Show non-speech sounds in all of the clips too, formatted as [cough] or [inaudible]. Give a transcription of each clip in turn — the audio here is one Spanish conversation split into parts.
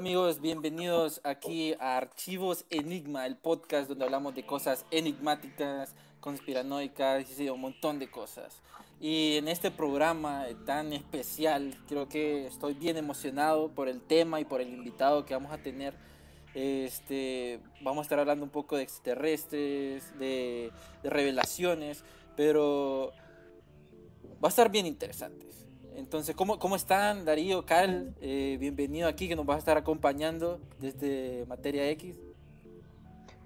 Amigos, bienvenidos aquí a Archivos Enigma, el podcast donde hablamos de cosas enigmáticas, conspiranoicas y un montón de cosas. Y en este programa tan especial, creo que estoy bien emocionado por el tema y por el invitado que vamos a tener. Este, vamos a estar hablando un poco de extraterrestres, de, de revelaciones, pero va a estar bien interesante. Entonces, ¿cómo, cómo están Darío, Cal? Eh, bienvenido aquí que nos vas a estar acompañando desde Materia X.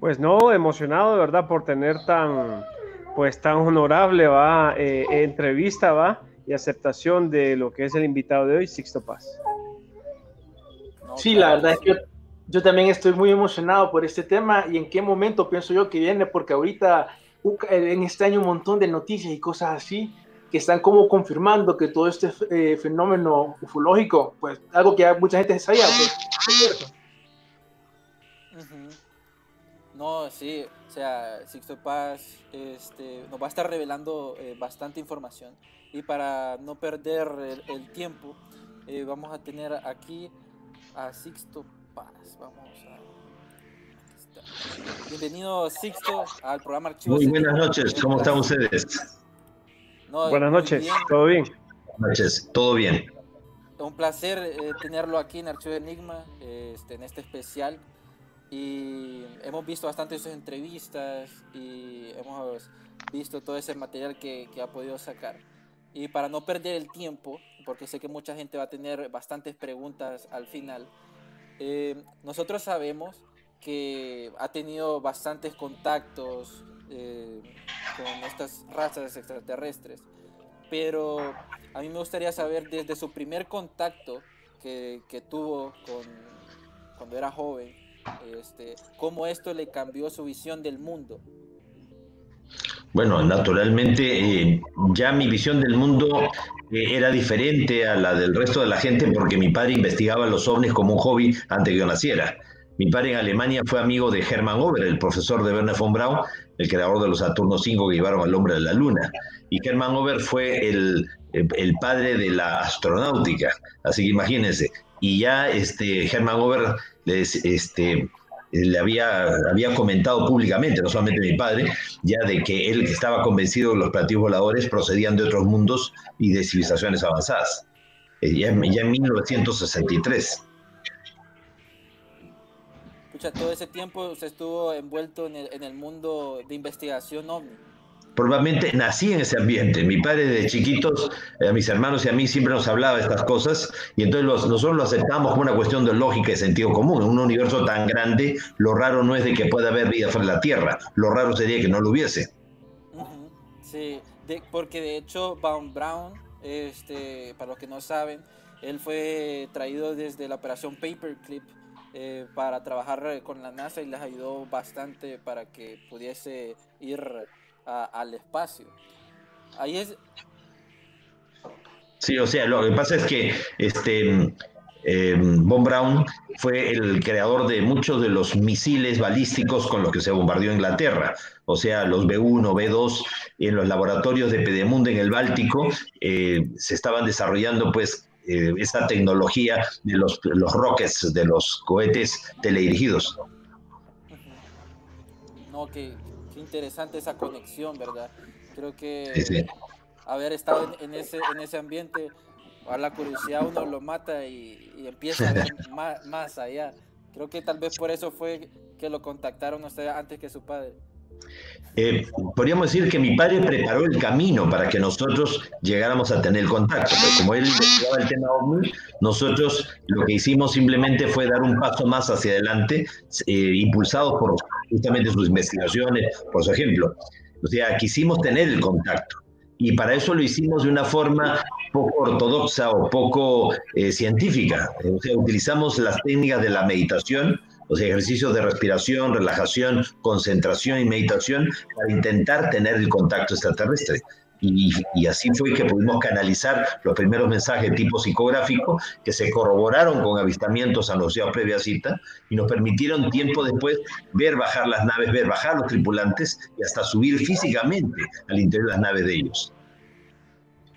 Pues no, emocionado de verdad por tener tan, pues tan honorable va eh, entrevista va y aceptación de lo que es el invitado de hoy, Sixto Paz. sí, la verdad es que yo, también estoy muy emocionado por este tema y en qué momento pienso yo que viene, porque ahorita en este año un montón de noticias y cosas así que están como confirmando que todo este eh, fenómeno ufológico, pues algo que mucha gente sabía, pues, No, sí, o sea, Sixto Paz este, nos va a estar revelando eh, bastante información y para no perder el, tiempo, eh, vamos a tener aquí a Sixto Paz. Vamos a... Bienvenido Sixto al programa Archivos. Muy buenas noches, ¿cómo están ustedes? Buenas noches, ¿todo bien? Buenas noches, todo bien. Un placer eh, tenerlo aquí en Archivo Enigma, este, en este especial. Y hemos visto bastante sus entrevistas y hemos visto todo ese material que, ha podido sacar. Y para no perder el tiempo, porque sé que mucha gente va a tener bastantes preguntas al final, eh, nosotros sabemos que ha tenido bastantes contactos eh, con estas razas extraterrestres. Pero a mí me gustaría saber desde su primer contacto que, que tuvo con, cuando era joven, este, cómo esto le cambió su visión del mundo. Bueno, naturalmente eh, ya mi visión del mundo eh, era diferente a la del resto de la gente porque mi padre investigaba los ovnis como un hobby antes que yo naciera. Mi padre en Alemania fue amigo de Hermann Ober, el profesor de Werner von Braun, el creador de los Saturno 5 que llevaron al hombre a la luna. Y Hermann Ober fue el, el padre de la astronáutica. Así que imagínense. Y ya este, Hermann Ober les, este, le había, había comentado públicamente, no solamente mi padre, ya de que él estaba convencido de que los platillos voladores procedían de otros mundos y de civilizaciones avanzadas. Eh, ya, ya en 1963 todo ese tiempo usted estuvo envuelto en el, en el mundo de investigación ovni. Probablemente nací en ese ambiente. Mi padre de chiquitos, a mis hermanos y a mí siempre nos hablaba de estas cosas y entonces nosotros lo aceptamos como una cuestión de lógica y sentido común. En un universo tan grande, lo raro no es de que pueda haber vida fuera de la Tierra, lo raro sería que no lo hubiese. Sí, porque de hecho Baum Brown, este, para los que no saben, él fue traído desde la operación Paperclip eh, para trabajar eh, con la NASA y les ayudó bastante para que pudiese ir al espacio. Ahí es... Sí, o sea, lo que pasa es que este, eh, Von Braun fue el creador de muchos de los misiles balísticos con los que se bombardeó Inglaterra, o sea, los B1, B2, en los laboratorios de Pedemunde en el Báltico se estaban desarrollando pues eh, esa tecnología de los, los rockets, de los cohetes teledirigidos. No, qué, interesante esa conexión, ¿verdad? Creo que haber estado en, ese, en ese ambiente, a la curiosidad uno lo mata y, empieza a ver [laughs] más, allá. Creo que tal vez por eso fue que lo contactaron ustedes antes que su padre. Eh, podríamos decir que mi padre preparó el camino para que nosotros llegáramos a tener contacto. como él investigaba el tema OVNI, nosotros lo que hicimos simplemente fue dar un paso más hacia adelante, eh, impulsados por justamente sus investigaciones, por su ejemplo. O sea, quisimos tener el contacto. Y para eso lo hicimos de una forma poco ortodoxa o poco eh, científica. O sea, utilizamos las técnicas de la meditación, los ejercicios de respiración, relajación, concentración y meditación para intentar tener el contacto extraterrestre. Y, y, así fue que pudimos canalizar los primeros mensajes tipo psicográfico que se corroboraron con avistamientos anunciados previa cita y nos permitieron tiempo después ver bajar las naves, ver bajar los tripulantes y hasta subir físicamente al interior de las naves de ellos.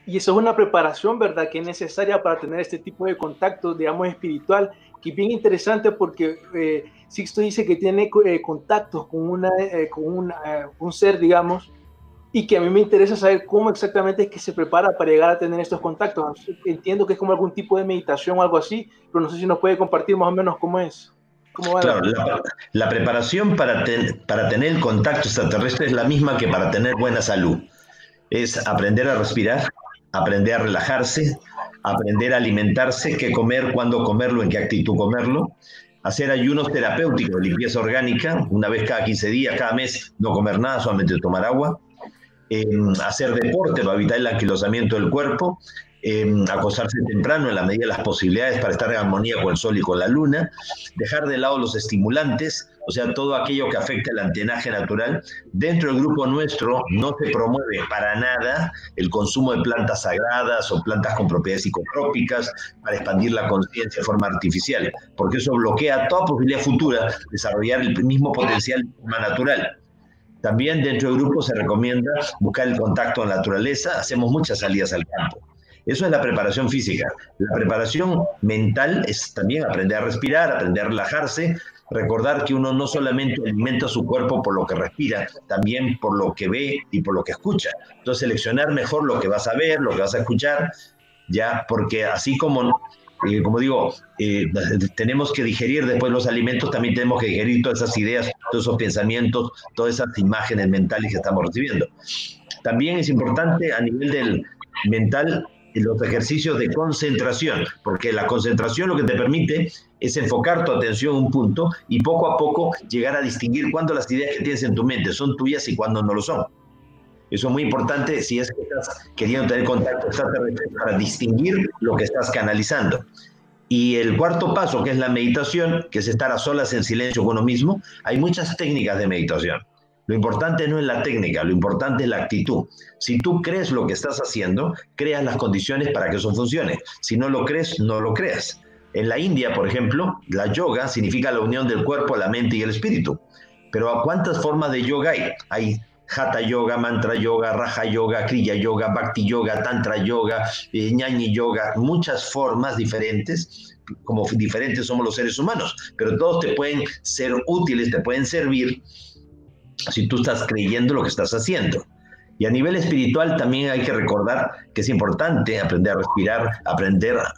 Y eso es una preparación, ¿verdad?, que es necesaria para tener este tipo de contacto, digamos, espiritual que bien interesante porque eh, Sixto dice que tiene eh, contactos con, una, eh, con una, eh, un ser, digamos, y que a mí me interesa saber cómo exactamente es que se prepara para llegar a tener estos contactos. Entiendo que es como algún tipo de meditación o algo así, pero no sé si nos puede compartir más o menos cómo es. claro, la, la, preparación para, para tener contacto extraterrestre es la misma que para tener buena salud. Es aprender a respirar, aprender a relajarse, aprender a alimentarse, qué comer, cuándo comerlo, en qué actitud comerlo, hacer ayunos terapéuticos limpieza orgánica, una vez cada 15 días, cada mes, no comer nada, solamente tomar agua, em, hacer deporte para evitar el anquilosamiento del cuerpo, eh, acostarse temprano en la medida de las posibilidades para estar en armonía con el sol y con la luna, dejar de lado los estimulantes, o sea, todo aquello que afecta el antenaje natural. Dentro del grupo nuestro no se promueve para nada el consumo de plantas sagradas o plantas con propiedades psicotrópicas para expandir la conciencia de forma artificial, porque eso bloquea toda posibilidad futura de desarrollar el mismo potencial natural. También dentro del grupo se recomienda buscar el contacto con la naturaleza, hacemos muchas salidas al campo. Eso es la preparación física. La preparación mental es también aprender a respirar, aprender a relajarse, recordar que uno no solamente alimenta su cuerpo por lo que respira, también por lo que ve y por lo que escucha. Entonces, seleccionar mejor lo que vas a ver, lo que vas a escuchar, ya, porque así como, eh, como digo, eh, tenemos que digerir después los alimentos, también tenemos que digerir todas esas ideas, todos esos pensamientos, todas esas imágenes mentales que estamos recibiendo. También es importante a nivel del mental los ejercicios de concentración, porque la concentración lo que te permite es enfocar tu atención en un punto y poco a poco llegar a distinguir cuándo las ideas que tienes en tu mente son tuyas y cuándo no lo son. Eso es muy importante si es que estás queriendo tener contacto para distinguir lo que estás canalizando. Y el cuarto paso, que es la meditación, que es estar a solas en silencio con uno mismo, hay muchas técnicas de meditación. Lo importante no es la técnica, lo importante es la actitud. Si tú crees lo que estás haciendo, creas las condiciones para que eso funcione. Si no lo crees, no lo creas. En la India, por ejemplo, la yoga significa la unión del cuerpo, la mente y el espíritu. Pero ¿a cuántas formas de yoga hay? Hay Hatha Yoga, Mantra Yoga, Raja Yoga, Kriya Yoga, Bhakti Yoga, Tantra Yoga, eh, Yoga, muchas formas diferentes, como diferentes somos los seres humanos, pero todos te pueden ser útiles, te pueden servir si tú estás creyendo lo que estás haciendo. Y a nivel espiritual también hay que recordar que es importante aprender a respirar, aprender a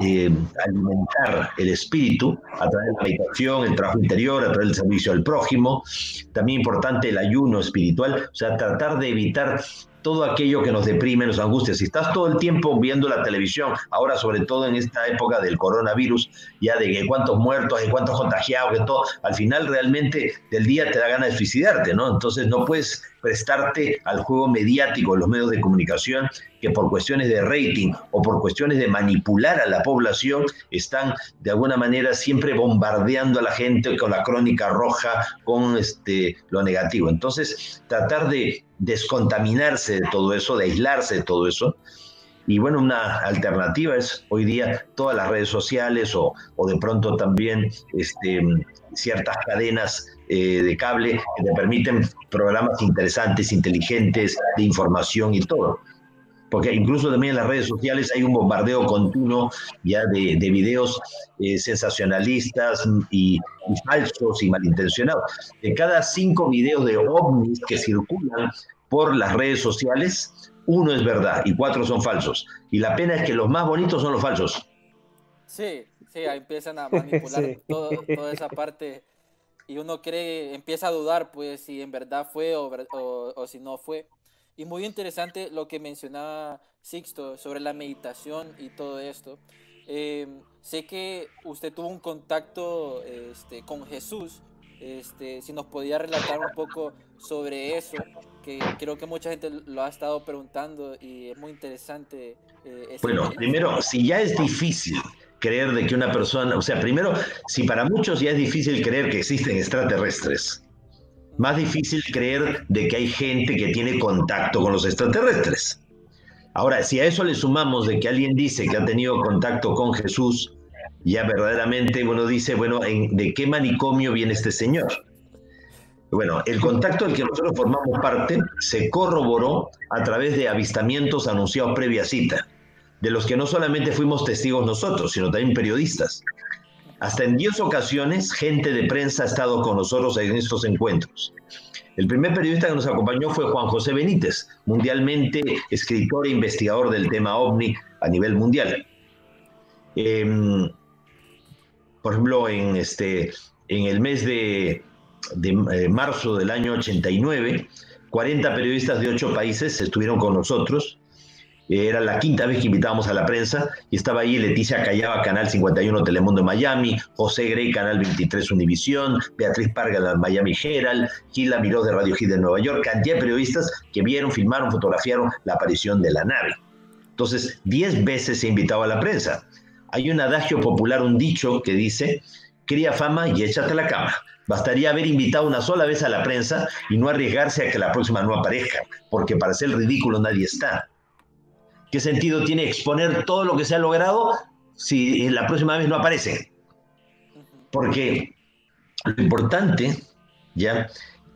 eh, alimentar el espíritu a través de la meditación, el trabajo interior, a través del servicio al prójimo. También importante el ayuno espiritual, o sea, tratar de evitar todo aquello que nos deprime, nos angustia. Si estás todo el tiempo viendo la televisión, ahora sobre todo en esta época del coronavirus, ya de que cuántos muertos, de cuántos contagiados, de todo, al final realmente del día te da ganas de suicidarte, ¿no? Entonces no puedes prestarte al juego mediático los medios de comunicación que por cuestiones de rating o por cuestiones de manipular a la población están de alguna manera siempre bombardeando a la gente con la crónica roja, con este, lo negativo. Entonces, tratar de descontaminarse de todo eso, de aislarse de todo eso. Y bueno, una alternativa es hoy día todas las redes sociales o, o de pronto también este, ciertas cadenas eh, de cable que te permiten programas interesantes, inteligentes, de información y todo. Porque incluso también en las redes sociales hay un bombardeo continuo ya de, de videos eh, sensacionalistas y, y, falsos y malintencionados. De cada cinco videos de ovnis que circulan por las redes sociales, uno es verdad y cuatro son falsos. Y la pena es que los más bonitos son los falsos. Sí, sí, ahí empiezan a manipular [laughs] toda esa parte y uno cree, empieza a dudar pues si en verdad fue o, o, si no fue. Y muy interesante lo que mencionaba Sixto sobre la meditación y todo esto. Eh, sé que usted tuvo un contacto este, con Jesús. Este, si nos podía relatar un poco sobre eso, que creo que mucha gente lo ha estado preguntando y es muy interesante. Eh, bueno, primero, si ya es difícil creer de que una persona, o sea, primero, si para muchos ya es difícil creer que existen extraterrestres, más difícil creer de que hay gente que tiene contacto con los extraterrestres. Ahora, si a eso le sumamos de que alguien dice que ha tenido contacto con Jesús, ya verdaderamente uno dice, bueno, ¿de qué manicomio viene este señor? Bueno, el contacto del que nosotros formamos parte se corroboró a través de avistamientos anunciados previa cita de los que no solamente fuimos testigos nosotros, sino también periodistas. Hasta en 10 ocasiones, gente de prensa ha estado con nosotros en estos encuentros. El primer periodista que nos acompañó fue Juan José Benítez, mundialmente escritor e investigador del tema ovni a nivel mundial. Em, por ejemplo, en, este, en el mes de, de eh, marzo del año 89, 40 periodistas de 8 países estuvieron con nosotros era la quinta vez que invitábamos a la prensa y estaba ahí Leticia Callaba, Canal 51 Telemundo Miami, José Grey, Canal 23 Univisión, Beatriz Parga, Miami Herald, Gila Miró de Radio Hit de Nueva York, cantidad de periodistas que vieron, filmaron, fotografiaron la aparición de la nave. Entonces, diez veces se invitaba a la prensa. Hay un adagio popular, un dicho que dice, cría fama y échate a la cama. Bastaría haber invitado una sola vez a la prensa y no arriesgarse a que la próxima no aparezca, porque para ser ridículo nadie está. ¿Qué sentido tiene exponer todo lo que se ha logrado si la próxima vez no aparece? Porque lo importante, ya,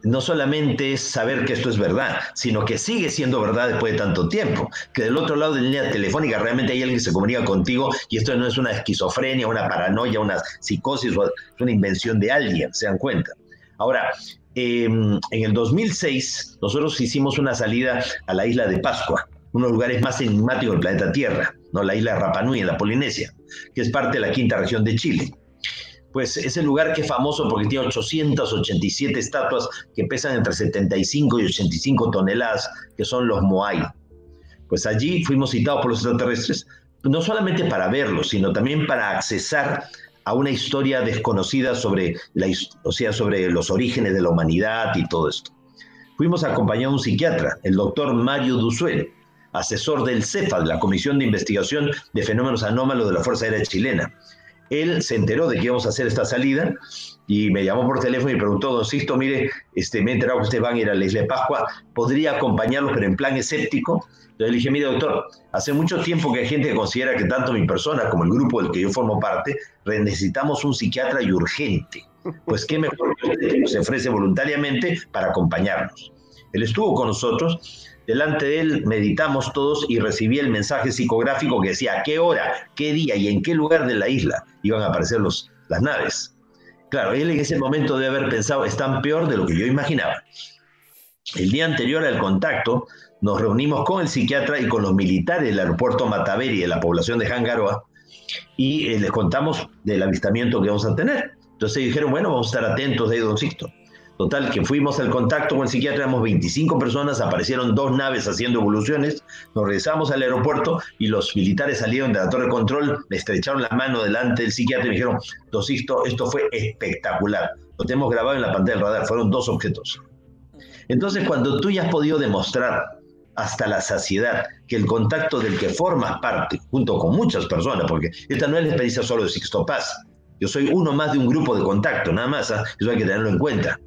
no solamente es saber que esto es verdad, sino que sigue siendo verdad después de tanto tiempo. Que del otro lado de la línea telefónica realmente hay alguien que se comunica contigo y esto no es una esquizofrenia, una paranoia, una psicosis, es una invención de alguien, se dan cuenta. Ahora, em, en el 2006 nosotros hicimos una salida a la isla de Pascua uno de los lugares más enigmáticos del planeta Tierra, ¿no? la isla de Rapanui en la Polinesia, que es parte de la quinta región de Chile. Pues es el lugar que es famoso porque tiene 887 estatuas que pesan entre 75 y 85 toneladas, que son los Moai. Pues allí fuimos citados por los extraterrestres, no solamente para verlos, sino también para accesar a una historia desconocida sobre, la, o sea, sobre los orígenes de la humanidad y todo esto. Fuimos acompañados de un psiquiatra, el doctor Mario Duzuel, asesor del CEFA, de la Comisión de Investigación de Fenómenos Anómalos de la Fuerza Aérea Chilena. Él se enteró de que íbamos a hacer esta salida y me llamó por teléfono y preguntó, don Sisto, mire, este, me he enterado que ustedes van a ir a la isla de Pascua, ¿podría acompañarlos pero en plan escéptico? Entonces le dije, mire doctor, hace mucho tiempo que hay gente que considera que tanto mi persona como el grupo del que yo formo parte, necesitamos un psiquiatra y urgente. Pues qué mejor que usted se ofrece voluntariamente para acompañarnos. Él estuvo con nosotros Delante de él meditamos todos y recibí el mensaje psicográfico que decía a qué hora, qué día y en qué lugar de la isla iban a aparecer los, las naves. Claro, él en ese momento debe haber pensado, están peor de lo que yo imaginaba. El día anterior al contacto, nos reunimos con el psiquiatra y con los militares del aeropuerto Mataveri de la población de Jangaroa y eh, les contamos del avistamiento que vamos a tener. Entonces dijeron, bueno, vamos a estar atentos de ahí, don Sixto. Total, que fuimos al contacto con el psiquiatra, éramos 25 personas, aparecieron dos naves haciendo evoluciones, nos regresamos al aeropuerto y los militares salieron de la torre de control, le estrecharon la mano delante del psiquiatra y dijeron, Dosisto, esto fue espectacular. Lo tenemos grabado en la pantalla del radar, fueron dos objetos. Entonces, cuando tú ya has podido demostrar hasta la saciedad que el contacto del que formas parte, junto con muchas personas, porque esta no es la experiencia solo de Sixto Paz, yo soy uno más de un grupo de contacto, nada más, ¿ah? eso hay que tenerlo en cuenta.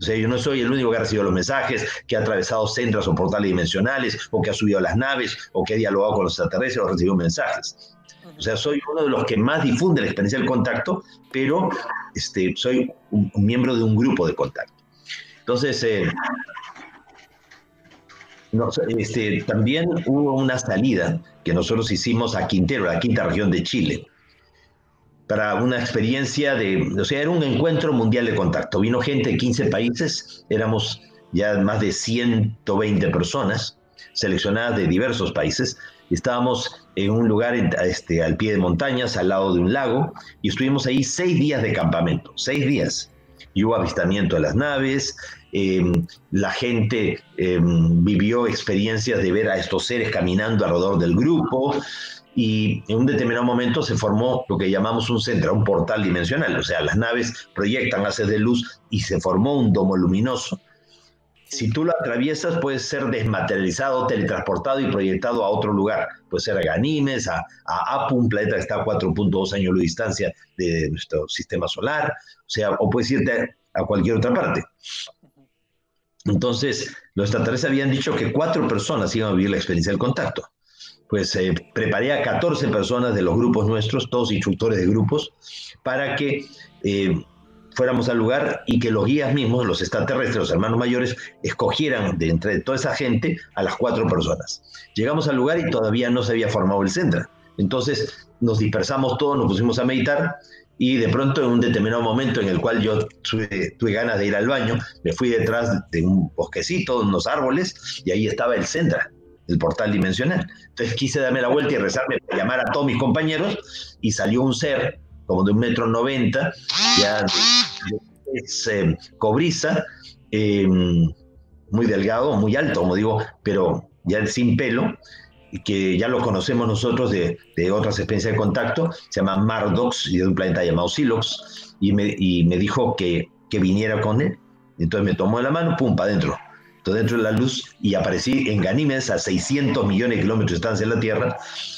O sea, yo no soy el único que ha recibido los mensajes, que ha atravesado centros o portales dimensionales, o que ha subido a las naves, o que ha dialogado con los extraterrestres o recibido mensajes. O sea, soy uno de los que más difunde la experiencia del contacto, pero este, soy un, miembro de un grupo de contacto. Entonces, eh, este, también hubo una salida que nosotros hicimos a Quintero, la quinta región de Chile para una experiencia de, o sea, era un encuentro mundial de contacto. Vino gente de 15 países, éramos ya más de 120 personas seleccionadas de diversos países. Estábamos en un lugar este, al pie de montañas, al lado de un lago, y estuvimos ahí seis días de campamento, seis días. y hubo avistamiento de las naves, em, la gente em, vivió experiencias de ver a estos seres caminando alrededor del grupo y en un determinado momento se formó lo que llamamos un centro, un portal dimensional, o sea, las naves proyectan haces de luz y se formó un domo luminoso. Si tú lo atraviesas, puedes ser desmaterializado, teletransportado y proyectado a otro lugar. Puede ser a Ganímedes, a, a Apu, un planeta que está a 4.2 años de distancia de nuestro sistema solar, o sea, o puedes irte a cualquier otra parte. Entonces, los extraterrestres habían dicho que cuatro personas iban a vivir la experiencia del contacto pues eh, preparé a 14 personas de los grupos nuestros, todos instructores de grupos, para que eh, fuéramos al lugar y que los guías mismos, los extraterrestres, los hermanos mayores, escogieran de entre toda esa gente a las cuatro personas. Llegamos al lugar y todavía no se había formado el centro. Entonces nos dispersamos todos, nos pusimos a meditar y de pronto en un determinado momento en el cual yo tuve, tuve, ganas de ir al baño, me fui detrás de un bosquecito, unos árboles, y ahí estaba el Sendra el portal dimensional. Entonces quise darme la vuelta y rezarme para llamar a todos mis compañeros y salió un ser como de un metro noventa, ya es eh, cobriza, em, muy delgado, muy alto, como digo, pero ya sin pelo, que ya lo conocemos nosotros de, otras experiencias de contacto, se llama Mardox y de un planeta llamado Silox, y me, y me dijo que, que viniera con él. Entonces me tomó de la mano, pum, para adentro dentro de la luz y aparecí en Ganímedes a 600 millones de kilómetros de distancia de la Tierra,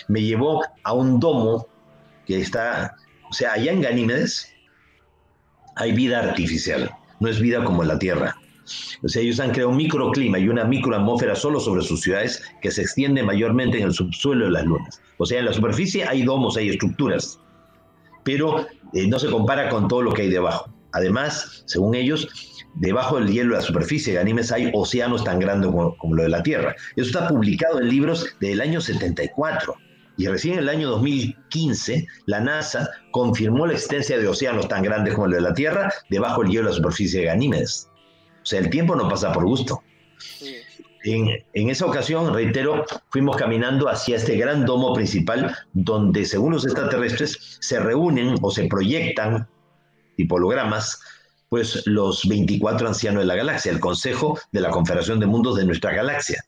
me llevó a un domo que está, o sea, allá en Ganímedes hay vida artificial, no es vida como la Tierra. O sea, ellos han creado un microclima y una microatmósfera solo sobre sus ciudades que se extiende mayormente en el subsuelo de las lunas. O sea, en la superficie hay domos, hay estructuras, pero eh, no se compara con todo lo que hay debajo. Además, según ellos, debajo del hielo de la superficie de Ganímedes hay océanos tan grandes como, lo de la Tierra. Eso está publicado en libros del año 74. Y recién en el año 2015, la NASA confirmó la existencia de océanos tan grandes como lo de la Tierra debajo del hielo de la superficie de Ganímedes. O sea, el tiempo no pasa por gusto. En, en, esa ocasión, reitero, fuimos caminando hacia este gran domo principal donde, según los extraterrestres, se reúnen o se proyectan tipologramas pues los 24 ancianos de la galaxia, el Consejo de la Confederación de Mundos de nuestra galaxia.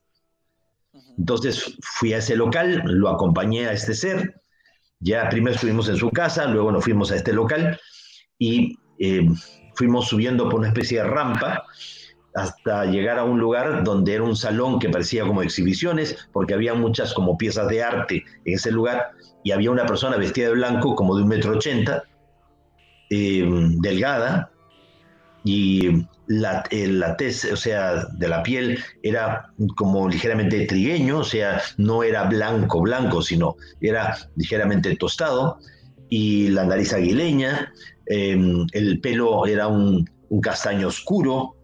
Entonces fui a ese local, lo acompañé a este ser, ya primero estuvimos en su casa, luego nos fuimos a este local y eh, fuimos subiendo por una especie de rampa hasta llegar a un lugar donde era un salón que parecía como exhibiciones, porque había muchas como piezas de arte en ese lugar, y había una persona vestida de blanco como de un metro ochenta, eh, delgada, y la, la tez, o sea, de la piel era como ligeramente trigueño, o sea, no era blanco, blanco, sino era ligeramente tostado, y la nariz aguileña, em, el pelo era un, castaño oscuro,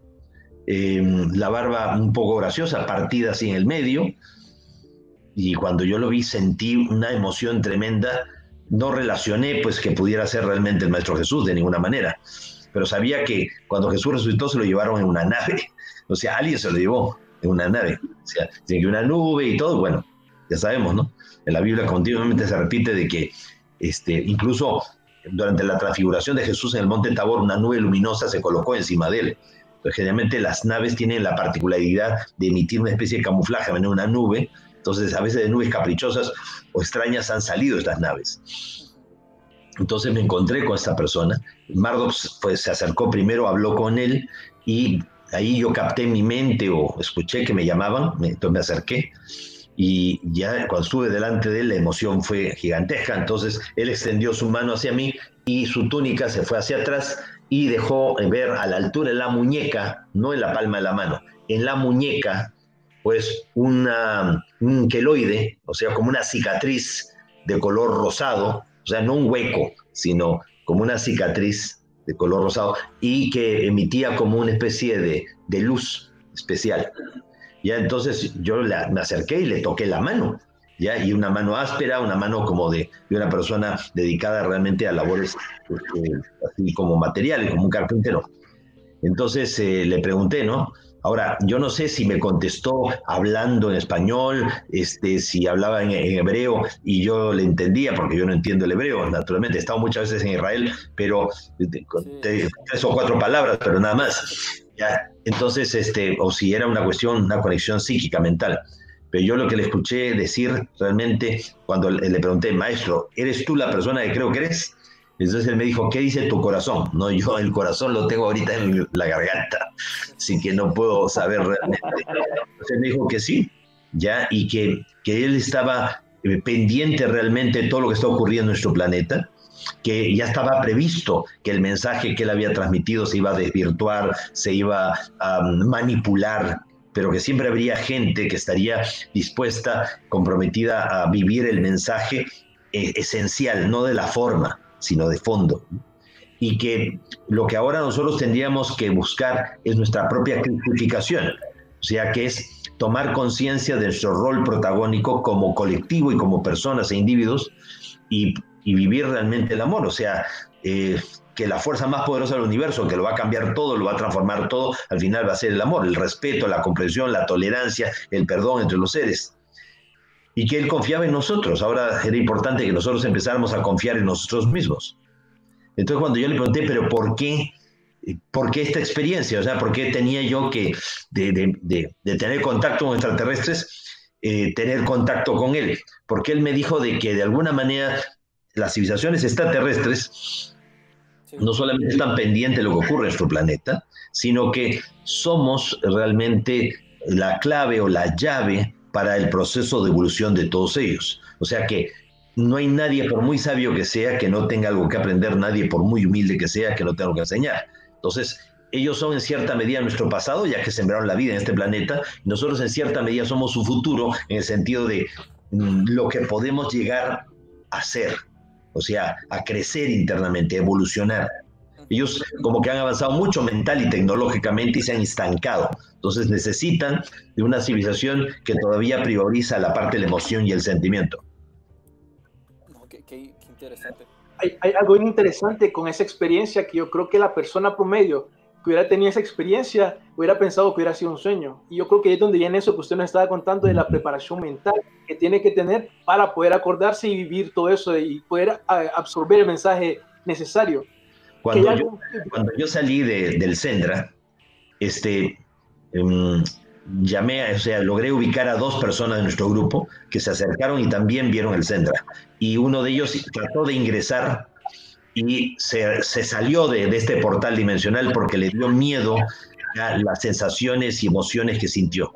em, la barba un poco graciosa, partida así en el medio, y cuando yo lo vi sentí una emoción tremenda, no relacioné pues que pudiera ser realmente el Maestro Jesús de ninguna manera pero sabía que cuando Jesús resucitó se lo llevaron en una nave. O sea, alguien se lo llevó en una nave. O sea, tiene una nube y todo, bueno, ya sabemos, ¿no? En la Biblia continuamente se repite de que este, incluso durante la transfiguración de Jesús en el monte Tabor, una nube luminosa se colocó encima de él. Entonces, generalmente las naves tienen la particularidad de emitir una especie de camuflaje, en una nube. Entonces, a veces de nubes caprichosas o extrañas han salido estas naves. Entonces me encontré con esta persona. Mardox pues, se acercó primero, habló con él y ahí yo capté en mi mente o escuché que me llamaban, entonces me acerqué y ya cuando estuve delante de él la emoción fue gigantesca, entonces él extendió su mano hacia mí y su túnica se fue hacia atrás y dejó ver a la altura de la muñeca, no en la palma de la mano, en la muñeca, pues una, un queloide, o sea, como una cicatriz de color rosado, o sea, no un hueco, sino como una cicatriz de color rosado y que emitía como una especie de, luz especial. Ya entonces yo me acerqué y le toqué la mano, ya, y una mano áspera, una mano como de, una persona dedicada realmente a labores este, así como materiales, como un carpintero. Entonces eh, le pregunté, ¿no? Ahora, yo no sé si me contestó hablando en español, este, si hablaba en, hebreo y yo le entendía, porque yo no entiendo el hebreo, naturalmente. He estado muchas veces en Israel, pero tres o cuatro palabras, pero nada más. ¿ya? Entonces, este, o si era una cuestión, una conexión psíquica, mental. Pero yo lo que le escuché decir realmente, cuando le pregunté, maestro, ¿eres tú la persona que creo que eres? Entonces él me dijo, ¿qué dice tu corazón? No, yo el corazón lo tengo ahorita en la garganta, así que no puedo saber realmente. Entonces me dijo que sí, ya, y que, que él estaba eh, pendiente realmente de todo lo que está ocurriendo en nuestro planeta, que ya estaba previsto que el mensaje que él había transmitido se iba a desvirtuar, se iba a manipular, pero que siempre habría gente que estaría dispuesta, comprometida a vivir el mensaje eh, esencial, no de la forma sino de fondo. Y que lo que ahora nosotros tendríamos que buscar es nuestra propia cristificación, o sea, que es tomar conciencia de nuestro rol protagónico como colectivo y como personas e individuos y, vivir realmente el amor, o sea, eh, que la fuerza más poderosa del universo, que lo va a cambiar todo, lo va a transformar todo, al final va a ser el amor, el respeto, la comprensión, la tolerancia, el perdón entre los seres y que Él confiaba en nosotros. Ahora era importante que nosotros empezáramos a confiar en nosotros mismos. Entonces cuando yo le pregunté, pero ¿por qué? ¿Por qué esta experiencia? O sea, ¿por qué tenía yo que, de, tener contacto con extraterrestres, eh, tener contacto con Él? Porque Él me dijo de que de alguna manera las civilizaciones extraterrestres no solamente están pendientes de lo que ocurre en nuestro planeta, sino que somos realmente la clave o la llave para el proceso de evolución de todos ellos. O sea que no hay nadie, por muy sabio que sea, que no tenga algo que aprender, nadie, por muy humilde que sea, que no tenga algo que enseñar. Entonces, ellos son en cierta medida nuestro pasado, ya que sembraron la vida en este planeta, y nosotros en cierta medida somos su futuro, en el sentido de mm, lo que podemos llegar a ser, o sea, a crecer internamente, a evolucionar. Ellos como que han avanzado mucho mental y tecnológicamente y se han estancado. Entonces necesitan de una civilización que todavía prioriza la parte de la emoción y el sentimiento. qué, interesante. Hay, hay, algo interesante con esa experiencia que yo creo que la persona promedio que hubiera tenido esa experiencia hubiera pensado que hubiera sido un sueño. Y yo creo que es donde viene eso que usted nos estaba contando de la preparación mental que tiene que tener para poder acordarse y vivir todo eso y poder absorber el mensaje necesario. Cuando, yo, cuando yo salí de, del Sendra, este, em, llamé, o sea, logré ubicar a dos personas de nuestro grupo que se acercaron y también vieron el Sendra. Y uno de ellos trató de ingresar y se, se salió de, de, este portal dimensional porque le dio miedo a las sensaciones y emociones que sintió.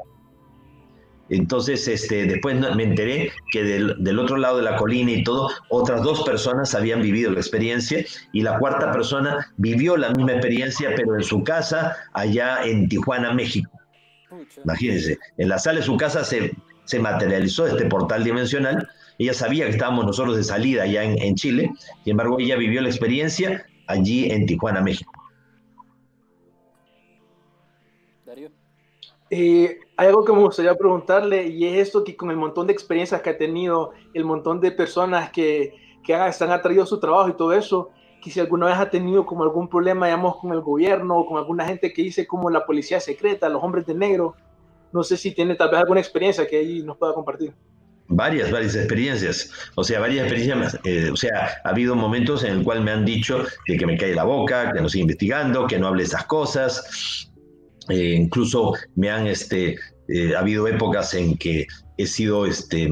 Entonces, este, después me enteré que del, otro lado de la colina y todo, otras dos personas habían vivido la experiencia y la cuarta persona vivió la misma experiencia, pero en su casa, allá en Tijuana, México. Imagínense, en la sala de su casa se, se materializó este portal dimensional. Ella sabía que estábamos nosotros de salida allá en, en Chile, sin embargo, ella vivió la experiencia allí en Tijuana, México. Eh, hay algo que me gustaría preguntarle y es esto que con el montón de experiencias que ha tenido, el montón de personas que, que están atraídos a su trabajo y todo eso, que si alguna vez ha tenido como algún problema, digamos, con el gobierno o con alguna gente que dice como la policía secreta, los hombres de negro, no sé si tiene tal vez alguna experiencia que ahí nos pueda compartir. Varias, varias experiencias. O sea, varias experiencias. Eh, o sea, ha habido momentos en el cual me han dicho que, que me cae la boca, que no siga investigando, que no hable esas cosas. Eh, incluso me han, este, eh, ha habido épocas en que he sido este,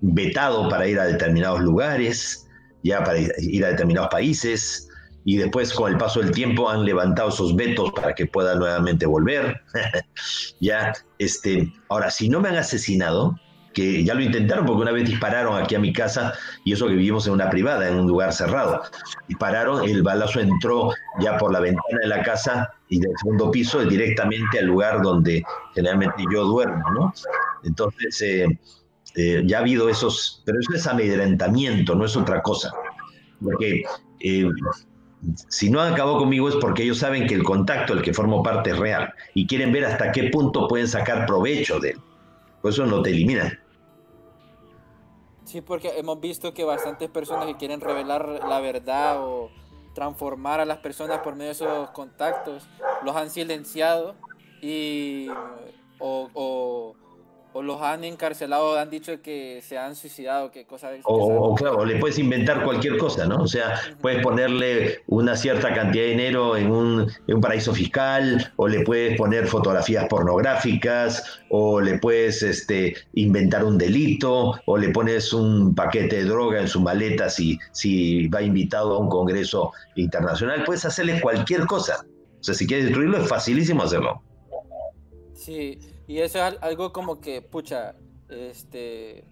vetado para ir a determinados lugares, ya para ir a determinados países, y después con el paso del tiempo han levantado esos vetos para que pueda nuevamente volver. [laughs] ya, este, ahora, si no me han asesinado, que ya lo intentaron porque una vez dispararon aquí a mi casa y eso que vivimos en una privada, en un lugar cerrado. Dispararon, el balazo entró ya por la ventana de la casa y del segundo piso directamente al lugar donde generalmente yo duermo, ¿no? Entonces, eh, eh, ya ha habido esos, pero eso es amedrentamiento, no es otra cosa. Porque eh, si no han acabado conmigo es porque ellos saben que el contacto del que formo parte es real y quieren ver hasta qué punto pueden sacar provecho de él. Por eso no te eliminan. Sí, porque hemos visto que bastantes personas que quieren revelar la verdad o transformar a las personas por medio de esos contactos los han silenciado y o, los han encarcelado, han dicho que se han suicidado, que cosas... O, claro, le puedes inventar cualquier cosa, ¿no? O sea, puedes ponerle una cierta cantidad de dinero en un, paraíso fiscal, o le puedes poner fotografías pornográficas, o le puedes este, inventar un delito, o le pones un paquete de droga en su maleta si, si va invitado a un congreso internacional. Puedes hacerle cualquier cosa. O sea, si quieres destruirlo, es facilísimo hacerlo. Sí, y eso es algo como que, pucha, este,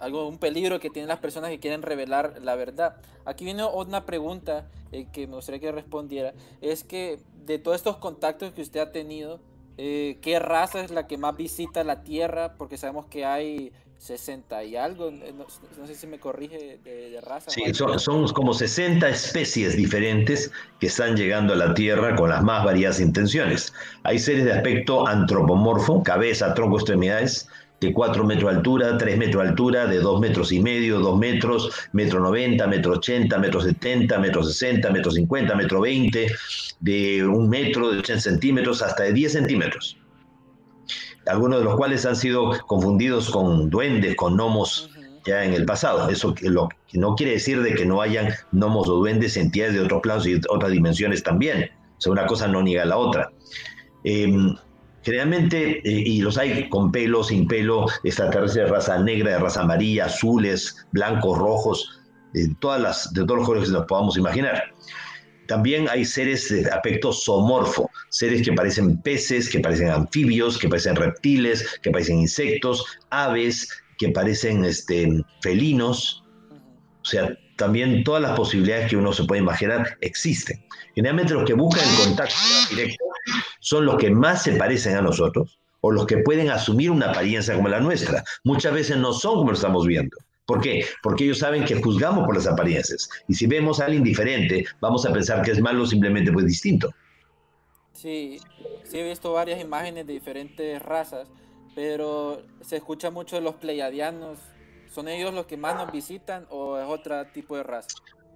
algo, un peligro que tienen las personas que quieren revelar la verdad. Aquí viene una pregunta eh, que me gustaría que respondiera. Es que de todos estos contactos que usted ha tenido, eh, ¿qué raza es la que más visita la Tierra? Porque sabemos que hay 60 y algo, eh, no, sé si me corrige de, raza. Sí, son, son, como 60 especies diferentes que están llegando a la Tierra con las más variadas intenciones. Hay seres de aspecto antropomorfo, cabeza, tronco, extremidades, de 4 metros de altura, 3 metros de altura, de 2 metros y medio, 2 metros, metro 90, metro 80, metro 70, metro 60, metro 50, metro 20, de 1 metro, de 80 centímetros hasta de 10 centímetros algunos de los cuales han sido confundidos con duendes, con gnomos ya en el pasado. Eso lo, que no quiere decir de que no hayan gnomos o duendes, entidades de otros planos y otras dimensiones también. O sea, una cosa no niega la otra. Em, generalmente, eh, y los hay con pelo, sin pelo, extraterrestres de raza negra, de raza amarilla, azules, blancos, rojos, de, todas las, de todos los colores que nos podamos imaginar. También hay seres de aspecto zoomorfo, seres que parecen peces, que parecen anfibios, que parecen reptiles, que parecen insectos, aves, que parecen este, felinos. O sea, también todas las posibilidades que uno se puede imaginar existen. Generalmente los que buscan el contacto directo son los que más se parecen a nosotros o los que pueden asumir una apariencia como la nuestra. Muchas veces no son como lo estamos viendo. ¿Por qué? Porque ellos saben que juzgamos por las apariencias. Y si vemos a alguien diferente, vamos a pensar que es malo simplemente pues distinto. Sí, sí he visto varias imágenes de diferentes razas, pero se escucha mucho de los pleiadianos. ¿Son ellos los que más nos visitan o es otro tipo de raza?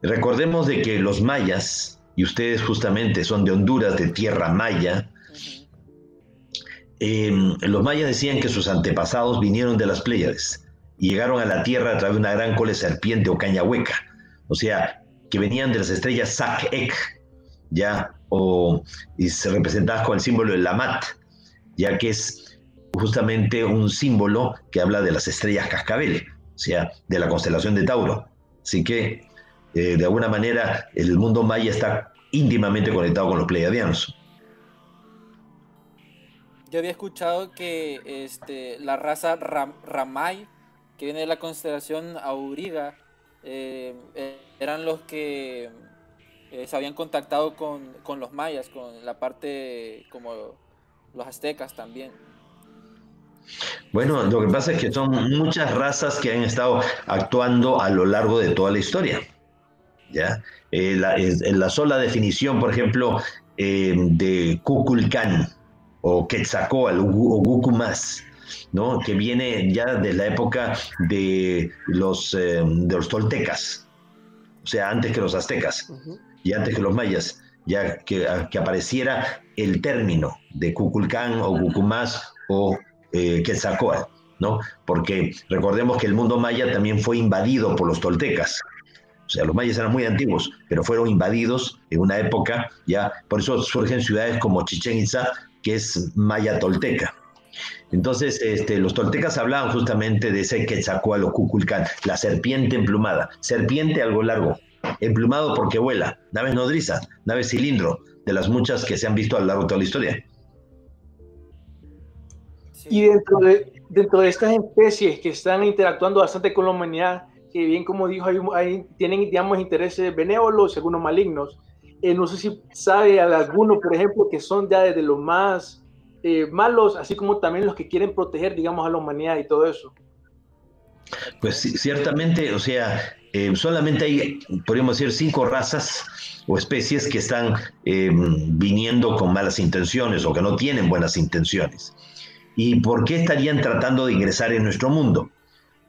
Recordemos de que los mayas, y ustedes justamente son de Honduras, de tierra maya, em, los mayas decían que sus antepasados vinieron de las Pléyades y llegaron a la Tierra a través de una gran cola de serpiente o caña hueca. O sea, que venían de las estrellas Sak-Ek, ya, o y se representadas con el símbolo de Lamat, ya que es justamente un símbolo que habla de las estrellas cascabel, o sea, de la constelación de Tauro. Así que, eh, de alguna manera, el mundo maya está íntimamente conectado con los pleiadianos. Yo había escuchado que este, la raza Ramay que viene de la constelación Auriga, eh, eh, eran los que eh, se habían contactado con, los mayas, con la parte como los aztecas también. Bueno, lo que pasa es que son muchas razas que han estado actuando a lo largo de toda la historia. ¿ya? la, la, sola definición, por ejemplo, de Kukulcán o Quetzalcóatl o Gucumas, ¿no? que viene ya de la época de los, eh, de los toltecas, o sea, antes que los aztecas y antes que los mayas, ya que, que apareciera el término de Cuculcán o Cucumás o eh, Quetzalcóatl, ¿no? Porque recordemos que el mundo maya también fue invadido por los toltecas. O sea, los mayas eran muy antiguos, pero fueron invadidos en una época, ya, por eso surgen ciudades como Chichen Itza, que es maya tolteca. Entonces, este, los toltecas hablaban justamente de ese Quetzalcoatl o Cuculcán, la serpiente emplumada, serpiente algo largo, emplumado porque vuela, nave nodriza, nave cilindro, de las muchas que se han visto a lo largo de toda la historia. Y dentro de, dentro de estas especies que están interactuando bastante con la humanidad, que bien como dijo, hay, tienen, digamos, intereses benévolos, algunos malignos. Eh, no sé si sabe alguno, por ejemplo, que son ya desde los más eh, malos, así como también los que quieren proteger, digamos, a la humanidad y todo eso. Pues ciertamente, o sea, eh, solamente hay, podríamos decir, cinco razas o especies que están eh, viniendo con malas intenciones o que no tienen buenas intenciones. ¿Y por qué estarían tratando de ingresar en nuestro mundo?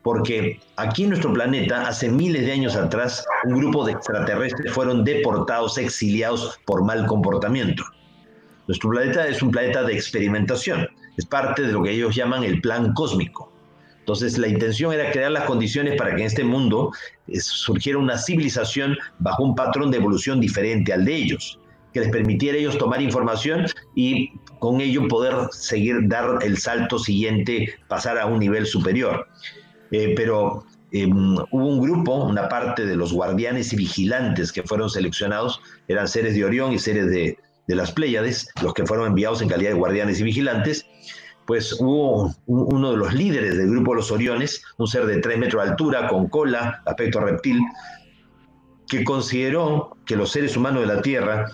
Porque aquí en nuestro planeta, hace miles de años atrás, un grupo de extraterrestres fueron deportados, exiliados por mal comportamiento. Nuestro planeta es un planeta de experimentación, es parte de lo que ellos llaman el plan cósmico. Entonces la intención era crear las condiciones para que en este mundo eh, surgiera una civilización bajo un patrón de evolución diferente al de ellos, que les permitiera ellos tomar información y con ello poder seguir, dar el salto siguiente, pasar a un nivel superior. Eh, pero em, hubo un grupo, una parte de los guardianes y vigilantes que fueron seleccionados, eran seres de Orión y seres de, de las Pléyades, los que fueron enviados en calidad de guardianes y vigilantes, pues hubo uno de los líderes del grupo de los Oriones, un ser de 3 metros de altura, con cola, aspecto reptil, que consideró que los seres humanos de la Tierra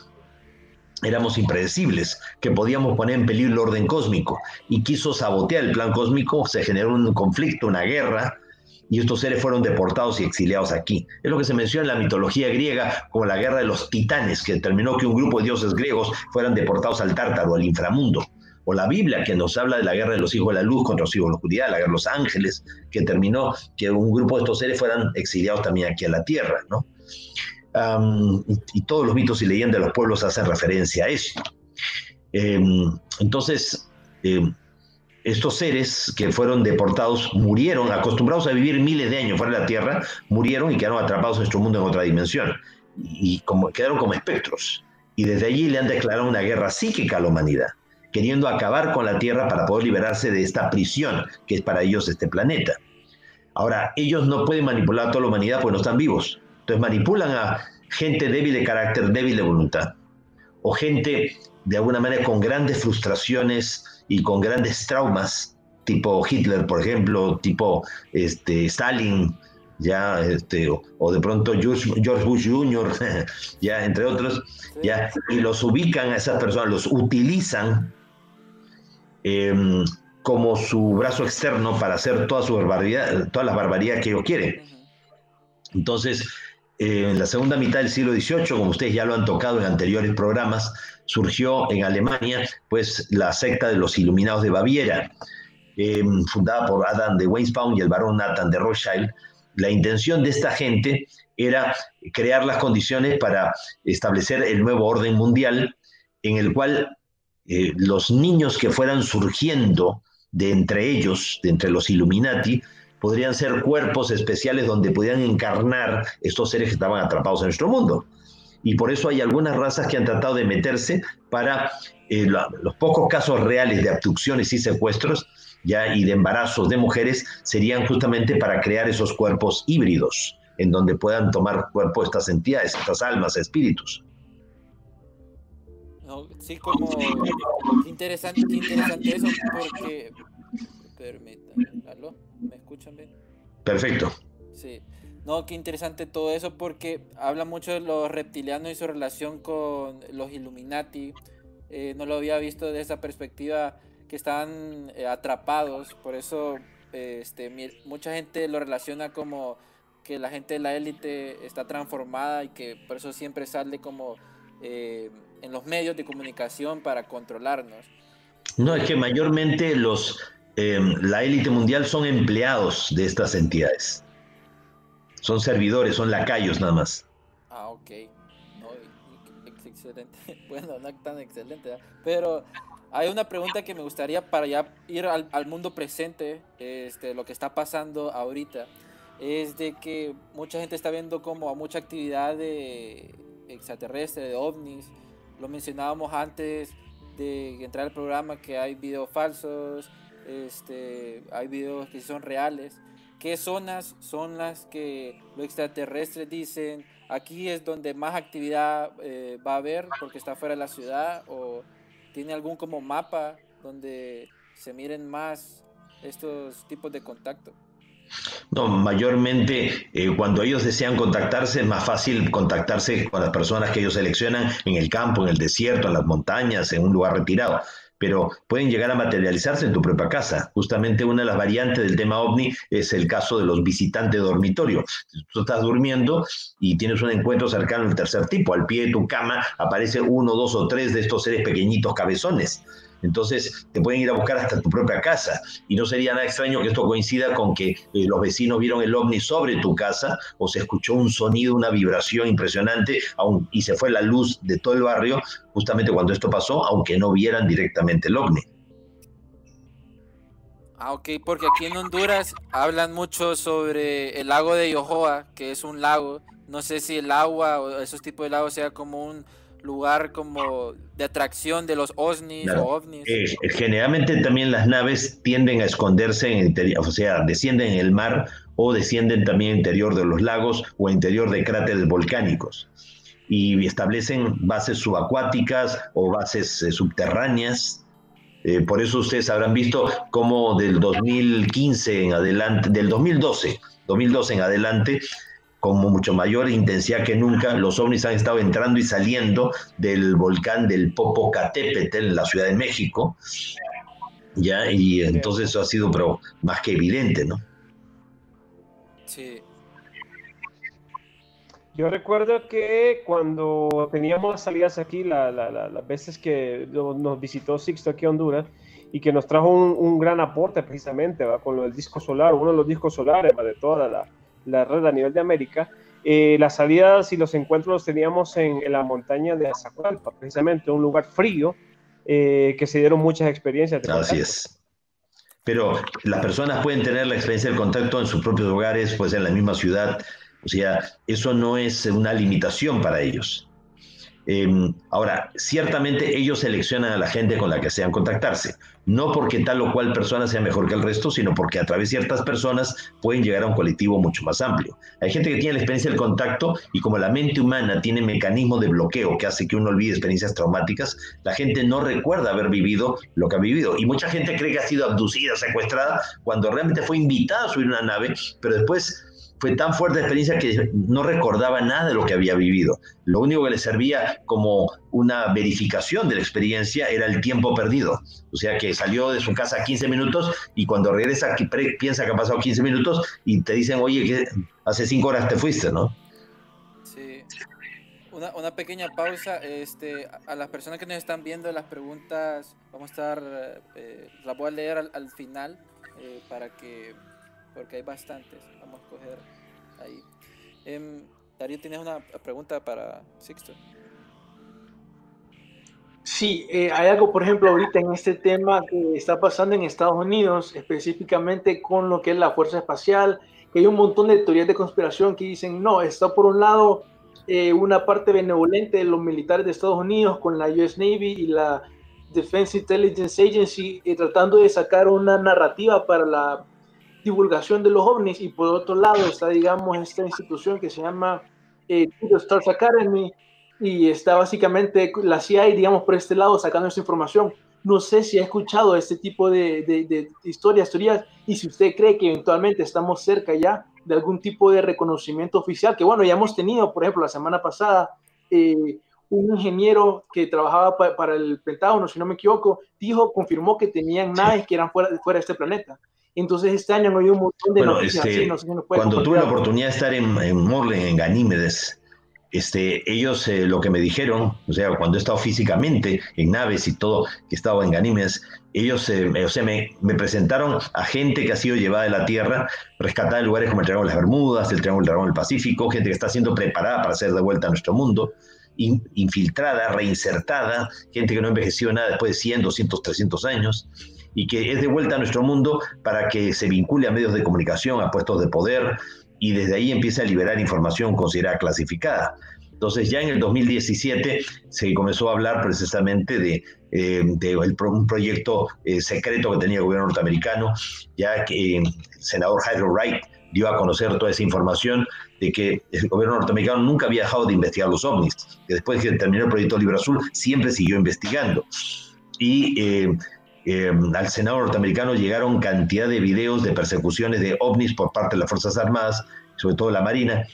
éramos impredecibles, que podíamos poner en peligro el orden cósmico, y quiso sabotear el plan cósmico, se generó un conflicto, una guerra, y estos seres fueron deportados y exiliados aquí. Es lo que se menciona en la mitología griega como la guerra de los titanes, que determinó que un grupo de dioses griegos fueran deportados al tártaro, al inframundo. O la Biblia, que nos habla de la guerra de los hijos de la luz contra los hijos de la oscuridad, la guerra de los ángeles, que terminó que un grupo de estos seres fueran exiliados también aquí a la tierra, ¿no? y, todos los mitos y leyendas de los pueblos hacen referencia a eso. Em, entonces, em, estos seres que fueron deportados murieron, acostumbrados a vivir miles de años fuera de la Tierra, murieron y quedaron atrapados en nuestro mundo en otra dimensión. Y, como, quedaron como espectros. Y desde allí le han declarado una guerra psíquica a la humanidad, queriendo acabar con la Tierra para poder liberarse de esta prisión que es para ellos este planeta. Ahora, ellos no pueden manipular a toda la humanidad porque no están vivos. Entonces manipulan a gente débil de carácter, débil de voluntad, o gente de alguna manera con grandes frustraciones y con grandes traumas, tipo Hitler, por ejemplo, tipo este, Stalin, ya, este, o, de pronto George, Bush Jr., [laughs] ya, entre otros, ya, y los ubican a esas personas, los utilizan em, como su brazo externo para hacer toda su barbaridad, todas las barbaridades que ellos quieren. Entonces, eh, en la segunda mitad del siglo XVIII, como ustedes ya lo han tocado en anteriores programas, surgió en Alemania pues la secta de los Iluminados de Baviera, em, fundada por Adam de Weinsbaum y el barón Nathan de Rothschild. La intención de esta gente era crear las condiciones para establecer el nuevo orden mundial en el cual eh, los niños que fueran surgiendo de entre ellos, de entre los Illuminati, podrían ser cuerpos especiales donde pudieran encarnar estos seres que estaban atrapados en nuestro mundo y por eso hay algunas razas que han tratado de meterse para eh, los pocos casos reales de abducciones y secuestros ya y de embarazos de mujeres serían justamente para crear esos cuerpos híbridos en donde puedan tomar cuerpo estas entidades, estas almas, espíritus. sí, como interesante, interesante eso porque permítanme, ¿Me escuchan bien? Perfecto. Sí. No, qué interesante todo eso porque habla mucho de los reptilianos y su relación con los Illuminati. Eh, no lo había visto de esa perspectiva que están eh, atrapados. Por eso este, mucha gente lo relaciona como que la gente de la élite está transformada y que por eso siempre sale como eh, en los medios de comunicación para controlarnos. No, es que mayormente los, la élite mundial son empleados de estas entidades. Son servidores, son lacayos nada más. Ah, ok. Excelente. [laughs] Bueno, no tan excelente, pero hay una pregunta que me gustaría para ya ir al, mundo presente, este, lo que está pasando ahorita, es de que mucha gente está viendo como mucha actividad de extraterrestre, de ovnis. Lo mencionábamos antes de entrar al programa que hay videos falsos, este, hay videos que son reales qué zonas son las que los extraterrestres dicen aquí es donde más actividad eh, va a haber porque está fuera de la ciudad o tiene algún como mapa donde se miren más estos tipos de contacto. No, mayormente eh, cuando ellos desean contactarse es más fácil contactarse con las personas que ellos seleccionan en el campo, en el desierto, en las montañas, en un lugar retirado pero pueden llegar a materializarse en tu propia casa. Justamente una de las variantes del tema ovni es el caso de los visitantes de dormitorio. Tú estás durmiendo y tienes un encuentro cercano al tercer tipo. Al pie de tu cama aparece uno, dos o tres de estos seres pequeñitos cabezones. Entonces te pueden ir a buscar hasta tu propia casa. Y no sería nada extraño que esto coincida con que eh, los vecinos vieron el ovni sobre tu casa o se escuchó un sonido, una vibración impresionante y se fue la luz de todo el barrio justamente cuando esto pasó, aunque no vieran directamente el ovni. Ah, ok, porque aquí en Honduras hablan mucho sobre el lago de Yohoa, que es un lago. No sé si el agua o esos tipos de lagos sea como un lugar como de atracción de los OVNIs o ovnis. Eh, generalmente también las naves tienden a esconderse en el interior, o sea, descienden en el mar o descienden también interior de los lagos o interior de cráteres volcánicos. Y establecen bases subacuáticas o bases eh, subterráneas. Eh, por eso ustedes habrán visto cómo del 2015 en adelante, del 2012, 2012 en adelante, con mucho mayor intensidad que nunca, los ovnis han estado entrando y saliendo del volcán del Popocatépetl en la Ciudad de México. Ya, y entonces eso ha sido pero más que evidente, ¿no? Sí. Yo recuerdo que cuando teníamos salidas aquí, las veces que nos visitó Sixto aquí a Honduras, y que nos trajo un, gran aporte precisamente ¿va? con lo del disco solar, uno de los discos solares de toda la, red a nivel de América. Eh, las salidas y los encuentros los teníamos en, la montaña de Azacualpa, precisamente un lugar frío, eh, que se dieron muchas experiencias. Así es. Pero las personas pueden tener la experiencia del contacto en sus propios hogares, pues en la misma ciudad, o sea, eso no es una limitación para ellos. Em, ahora, ciertamente ellos seleccionan a la gente con la que sean contactarse, no porque tal o cual persona sea mejor que el resto, sino porque a través de ciertas personas pueden llegar a un colectivo mucho más amplio. Hay gente que tiene la experiencia del contacto y como la mente humana tiene mecanismo de bloqueo que hace que uno olvide experiencias traumáticas, la gente no recuerda haber vivido lo que ha vivido. Y mucha gente cree que ha sido abducida, secuestrada, cuando realmente fue invitada a subir una nave, pero después fue tan fuerte la experiencia que no recordaba nada de lo que había vivido. Lo único que le servía como una verificación de la experiencia era el tiempo perdido. O sea que salió de su casa 15 minutos y cuando regresa piensa que ha pasado 15 minutos y te dicen, oye, que hace 5 horas te fuiste, ¿no? Sí. Una, pequeña pausa. Este, a las personas que nos están viendo las preguntas, vamos a estar, eh, las voy a leer al, final eh, para que porque hay bastantes. Vamos a coger ahí. Em, Darío, ¿tienes una pregunta para Sixto? Sí, eh, hay algo, por ejemplo, ahorita en este tema que está pasando en Estados Unidos, específicamente con lo que es la Fuerza Espacial, que hay un montón de teorías de conspiración que dicen, no, está por un lado eh, una parte benevolente de los militares de Estados Unidos con la US Navy y la Defense Intelligence Agency eh, tratando de sacar una narrativa para la divulgación de los ovnis y por otro lado está, digamos, esta institución que se llama eh, Stars Academy y está básicamente la CIA, digamos, por este lado sacando esa información. No sé si ha escuchado este tipo de, de, historias, teorías, y si usted cree que eventualmente estamos cerca ya de algún tipo de reconocimiento oficial, que bueno, ya hemos tenido, por ejemplo, la semana pasada, eh, un ingeniero que trabajaba para el Pentágono, si no me equivoco, dijo, confirmó que tenían naves que eran fuera, fuera de este planeta. Entonces este año no hay un montón de noticias. Este, cuando tuve la oportunidad de estar en, en Morlen, en Ganímedes, este, ellos eh, lo que me dijeron, o sea, cuando he estado físicamente en naves y todo, que estaba en Ganímedes, ellos eh, o sea, me, me, presentaron a gente que ha sido llevada de la Tierra, rescatada en lugares como el Triángulo de las Bermudas, el Triángulo del Dragón del Pacífico, gente que está siendo preparada para ser de vuelta a nuestro mundo, infiltrada, reinsertada, gente que no envejeció nada después de 100, 200, 300 años y que es de vuelta a nuestro mundo para que se vincule a medios de comunicación, a puestos de poder y desde ahí empiece a liberar información considerada clasificada. Entonces ya en el 2017 se comenzó a hablar precisamente de, eh, un proyecto eh, secreto que tenía el gobierno norteamericano, ya que el senador Hydro Wright dio a conocer toda esa información de que el gobierno norteamericano nunca había dejado de investigar los ovnis, que después de que terminó el proyecto Libro Azul siempre siguió investigando. Y eh, al Senado norteamericano llegaron cantidad de videos de persecuciones de ovnis por parte de las Fuerzas Armadas, sobre todo la Marina,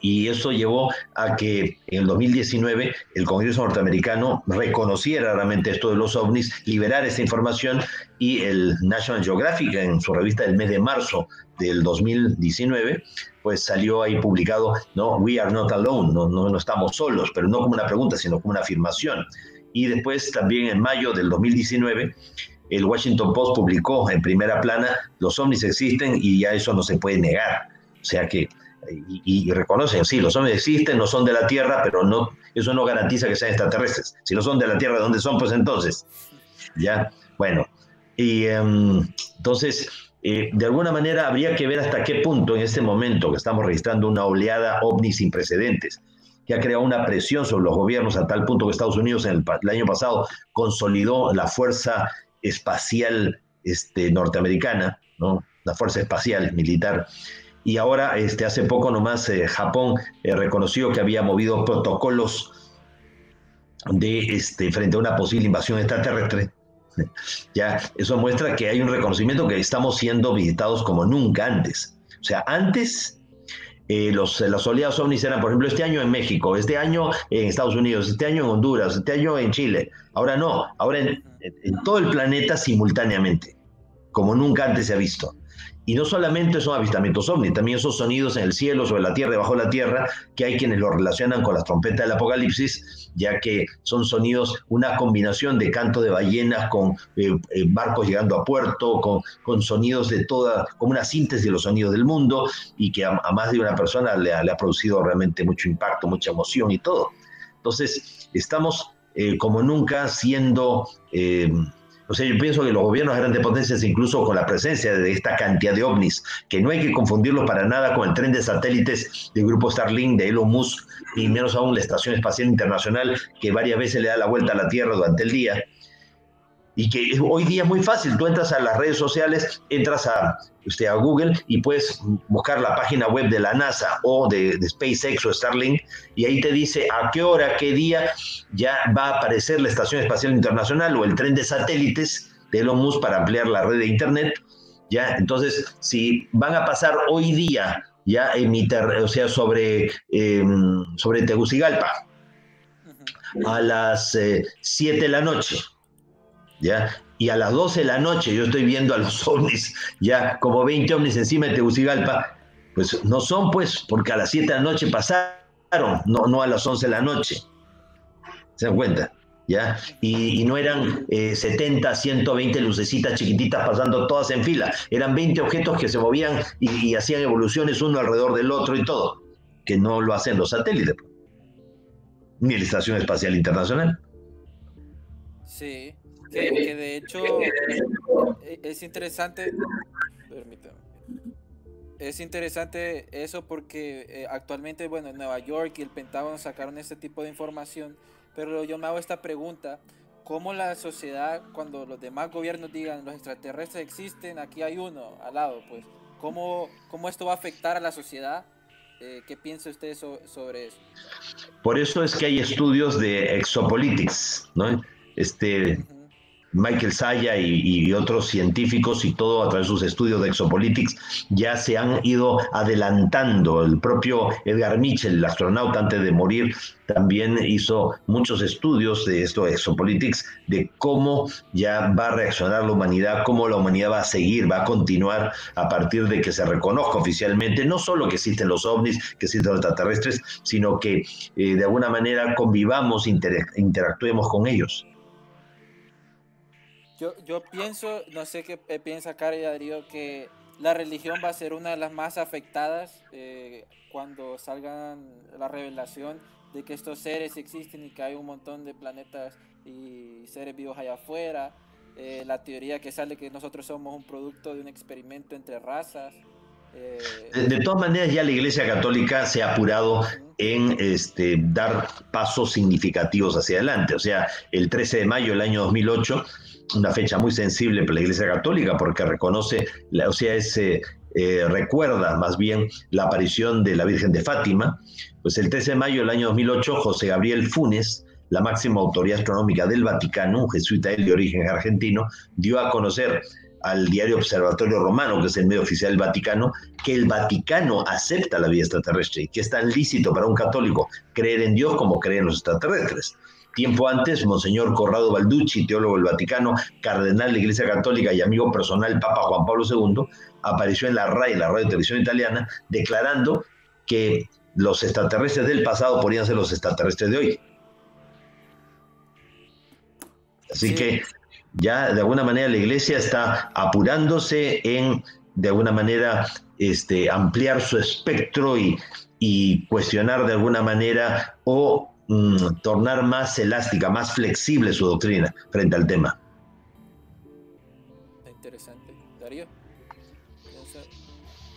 y eso llevó a que en el 2019 el Congreso norteamericano reconociera realmente esto de los ovnis, liberara esa información y el National Geographic en su revista del mes de marzo del 2019 pues salió ahí publicado, no, we are not alone, no, no, no estamos solos, pero no como una pregunta, sino como una afirmación y después también en mayo del 2019 el Washington Post publicó en primera plana, los ovnis existen y ya eso no se puede negar. O sea que, y, reconocen, sí, los ovnis existen, no son de la Tierra, pero no, eso no garantiza que sean extraterrestres. Si no son de la Tierra, ¿de dónde son? Pues entonces, ya, bueno. Y em, entonces, eh, de alguna manera habría que ver hasta qué punto en este momento que estamos registrando una oleada ovni sin precedentes, que ha creado una presión sobre los gobiernos a tal punto que Estados Unidos en el, el año pasado consolidó la fuerza espacial este, norteamericana, ¿no? la Fuerza Espacial Militar. Y ahora, este, hace poco nomás, eh, Japón eh, reconoció que había movido protocolos de, este, frente a una posible invasión extraterrestre. [laughs] ya, eso muestra que hay un reconocimiento que estamos siendo visitados como nunca antes. O sea, antes eh, los, las oleadas ovnis eran, por ejemplo, este año en México, este año en Estados Unidos, este año en Honduras, este año en Chile. Ahora no, ahora en todo el planeta simultáneamente, como nunca antes se ha visto. Y no solamente son avistamientos ovnis, también esos sonidos en el cielo, sobre la tierra, debajo de la tierra, que hay quienes lo relacionan con las trompetas del apocalipsis, ya que son sonidos, una combinación de canto de ballenas con eh, eh, barcos llegando a puerto, con, con, sonidos de toda, como una síntesis de los sonidos del mundo, y que a, más de una persona le ha, producido realmente mucho impacto, mucha emoción y todo. Entonces, estamos eh, como nunca siendo... o sea, yo pienso que los gobiernos de grandes potencias, incluso con la presencia de esta cantidad de ovnis, que no hay que confundirlo para nada con el tren de satélites del grupo Starlink de Elon Musk, y menos aún la Estación Espacial Internacional, que varias veces le da la vuelta a la Tierra durante el día, y que hoy día es muy fácil. Tú entras a las redes sociales, entras a, usted a Google y puedes buscar la página web de la NASA o de, de, SpaceX o Starlink y ahí te dice a qué hora, qué día ya va a aparecer la Estación Espacial Internacional o el tren de satélites de Elon Musk para ampliar la red de Internet. Ya, entonces, si van a pasar hoy día ya en mi o sea, sobre, eh, sobre Tegucigalpa a las 7 eh, de la noche, ¿ya? Y a las 12 de la noche yo estoy viendo a los [laughs] ovnis, ya como 20 ovnis encima de Tegucigalpa, pues no son pues, porque a las 7 de la noche pasaron, no, no a las 11 de la noche. ¿Se dan cuenta? ¿Ya? Y, y no eran eh, 70, 120 lucecitas chiquititas pasando todas en fila, eran 20 objetos que se movían y, y hacían evoluciones uno alrededor del otro y todo, que no lo hacen los satélites, ni la Estación Espacial Internacional. Sí, que, que, de hecho es interesante. Permítame. Es interesante eso porque eh, actualmente, bueno, en Nueva York y el Pentágono sacaron este tipo de información, pero yo me hago esta pregunta, ¿cómo la sociedad, cuando los demás gobiernos digan los extraterrestres existen, aquí hay uno al lado, pues, ¿cómo, cómo esto va a afectar a la sociedad? Eh, ¿Qué piensa usted so, sobre eso? Por eso es que hay estudios de exopolitics, ¿no? Este... Uh -huh Michael Saya y, otros científicos y todo a través de sus estudios de exopolitics ya se han ido adelantando. El propio Edgar Mitchell, el astronauta antes de morir, también hizo muchos estudios de esto exopolitics, de cómo ya va a reaccionar la humanidad, cómo la humanidad va a seguir, va a continuar a partir de que se reconozca oficialmente no solo que existen los ovnis, que existen los extraterrestres, sino que eh, de alguna manera convivamos, inter interactuemos con ellos. Yo, yo pienso, no sé qué piensa Cara y Darío, que la religión va a ser una de las más afectadas eh, cuando salgan la revelación de que estos seres existen y que hay un montón de planetas y seres vivos allá afuera. Eh, la teoría que sale que nosotros somos un producto de un experimento entre razas. Eh, de, todas maneras, ya la Iglesia Católica se ha apurado en este, dar pasos significativos hacia adelante. O sea, el 13 de mayo del año 2008 una fecha muy sensible para la Iglesia Católica porque reconoce, o sea, ese, eh, recuerda más bien la aparición de la Virgen de Fátima. Pues el 13 de mayo del año 2008, José Gabriel Funes, la máxima autoridad astronómica del Vaticano, un jesuita de origen argentino, dio a conocer al diario Observatorio Romano, que es el medio oficial del Vaticano, que el Vaticano acepta la vida extraterrestre y que es tan lícito para un católico creer en Dios como creer en los extraterrestres. Tiempo antes, Monseñor Corrado Balducci, teólogo del Vaticano, cardenal de la Iglesia Católica y amigo personal del Papa Juan Pablo II, apareció en la RAI, la radio televisión italiana, declarando que los extraterrestres del pasado podrían ser los extraterrestres de hoy. Así que ya de alguna manera la iglesia está apurándose en, de alguna manera, este, ampliar su espectro y, y cuestionar de alguna manera o mm, tornar más elástica, más flexible su doctrina frente al tema. Interesante. Darío.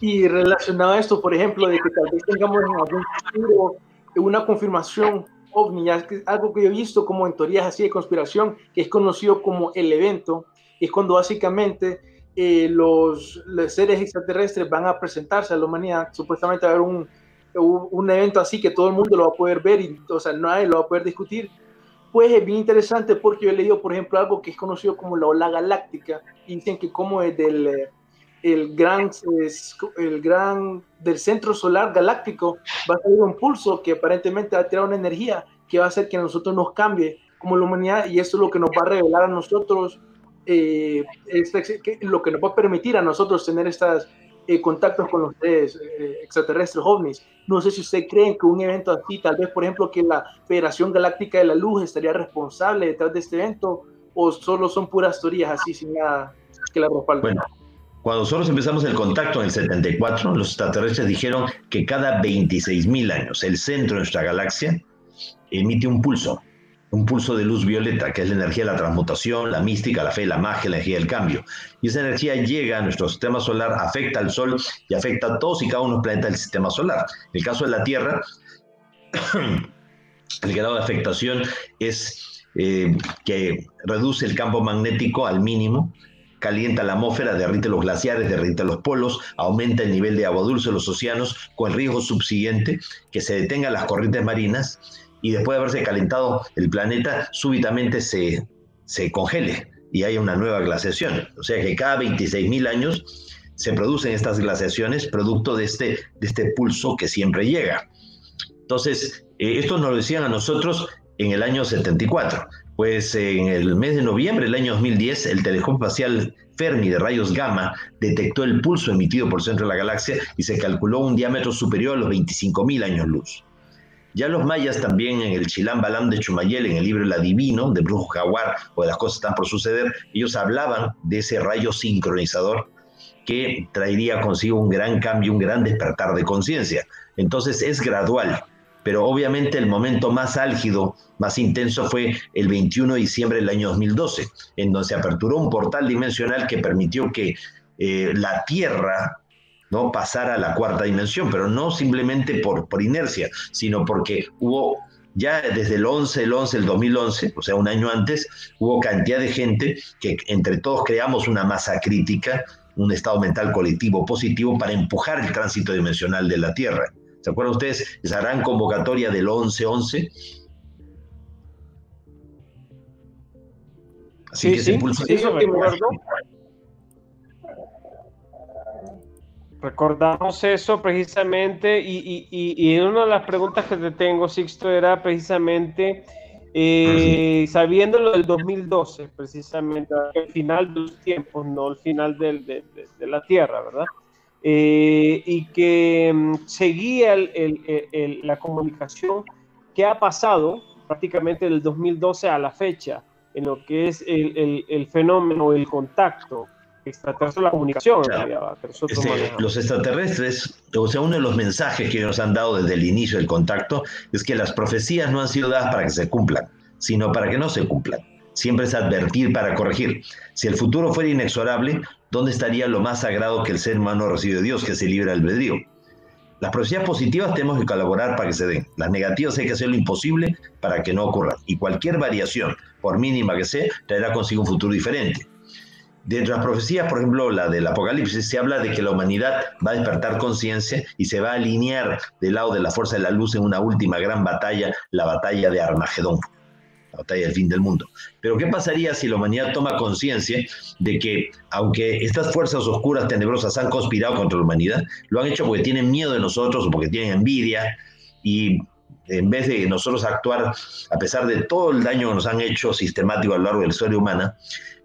Y relacionado a esto, por ejemplo, de que tal vez tengamos en algún futuro una confirmación ovni, algo que yo he visto como en teorías así de conspiración, que es conocido como el evento, es cuando básicamente eh, los, los, seres extraterrestres van a presentarse a la humanidad, supuestamente va a haber un, un evento así que todo el mundo lo va a poder ver y, o sea, nadie lo va a poder discutir, pues es bien interesante porque yo he leído, por ejemplo, algo que es conocido como la ola galáctica. Y dicen que como es del el gran, el gran del centro solar galáctico va a salir un pulso que aparentemente va a tirar una energía que va a hacer que nosotros nos cambie como la humanidad y eso es lo que nos va a revelar a nosotros, eh, lo que nos va a permitir a nosotros tener estas eh, contactos con los eh, extraterrestres ovnis. No sé si usted cree que un evento así, tal vez, por ejemplo, que la Federación Galáctica de la Luz estaría responsable detrás de este evento, o solo son puras teorías así sin nada que la respalden. Bueno, cuando nosotros empezamos el contacto en el 74, los extraterrestres dijeron que cada 26.000 años el centro de nuestra galaxia emite un pulso un pulso de luz violeta, que es la energía de la transmutación, la mística, la fe, la magia, la energía del cambio. Y esa energía llega a nuestro sistema solar, afecta al Sol y afecta a todos y cada uno de los planetas del sistema solar. En el caso de la Tierra, [clears throat] el grado de afectación es eh, que reduce el campo magnético al mínimo, calienta la atmósfera, derrite los glaciares, derrite los polos, aumenta el nivel de agua dulce de los océanos, con el riesgo subsiguiente que se detengan las corrientes marinas y después de haberse calentado el planeta, súbitamente se, se congele y haya una nueva glaciación. O sea que cada 26.000 años se producen estas glaciaciones producto de este, de este pulso que siempre llega. Entonces, eh, esto nos lo decían a nosotros en el año 74. Pues en el mes de noviembre del año 2010, el telescopio espacial Fermi de rayos gamma detectó el pulso emitido por el centro de la galaxia y se calculó un diámetro superior a los 25.000 años luz. Ya los mayas también en el Chilán Balam de Chumayel, en el libro El Adivino, de Brujo Jaguar, o de las cosas están por suceder, ellos hablaban de ese rayo sincronizador que traería consigo un gran cambio, un gran despertar de conciencia. Entonces es gradual, pero obviamente el momento más álgido, más intenso fue el 21 de diciembre del año 2012, en donde se aperturó un portal dimensional que permitió que eh, la Tierra ¿no? pasar a la cuarta dimensión, pero no simplemente por, por inercia, sino porque hubo ya desde el 11, el 11, el 2011, o sea, un año antes, hubo cantidad de gente que entre todos creamos una masa crítica, un estado mental colectivo positivo para empujar el tránsito dimensional de la Tierra. ¿Se acuerdan ustedes esa gran convocatoria del 11-11? Así que sí, sí, eso me acuerdo. Recordamos eso precisamente y, y, una de las preguntas que te tengo, Sixto, era precisamente, eh, sabiendo lo del 2012, precisamente, el final de los tiempos, no el final de, la Tierra, ¿verdad? Eh, y que mm, seguía la comunicación que ha pasado prácticamente del 2012 a la fecha en lo que es el, fenómeno, el contacto extraterrestre la comunicación. Este, los extraterrestres, o sea, uno de los mensajes que nos han dado desde el inicio del contacto es que las profecías no han sido dadas para que se cumplan, sino para que no se cumplan. Siempre es advertir para corregir. Si el futuro fuera inexorable, ¿dónde estaría lo más sagrado que el ser humano recibe de Dios, que es el libre albedrío? Las profecías positivas tenemos que colaborar para que se den. Las negativas hay que hacer lo imposible para que no ocurran. Y cualquier variación, por mínima que sea, traerá consigo un futuro diferente. Dentro de las profecías, por ejemplo, la del Apocalipsis, se habla de que la humanidad va a despertar conciencia y se va a alinear del lado de la fuerza de la luz en una última gran batalla, la batalla de Armagedón, la batalla del fin del mundo. Pero ¿qué pasaría si la humanidad toma conciencia de que, aunque estas fuerzas oscuras, tenebrosas, han conspirado contra la humanidad, lo han hecho porque tienen miedo de nosotros o porque tienen envidia y en vez de nosotros actuar, a pesar de todo el daño que nos han hecho sistemático a lo largo de la historia humana,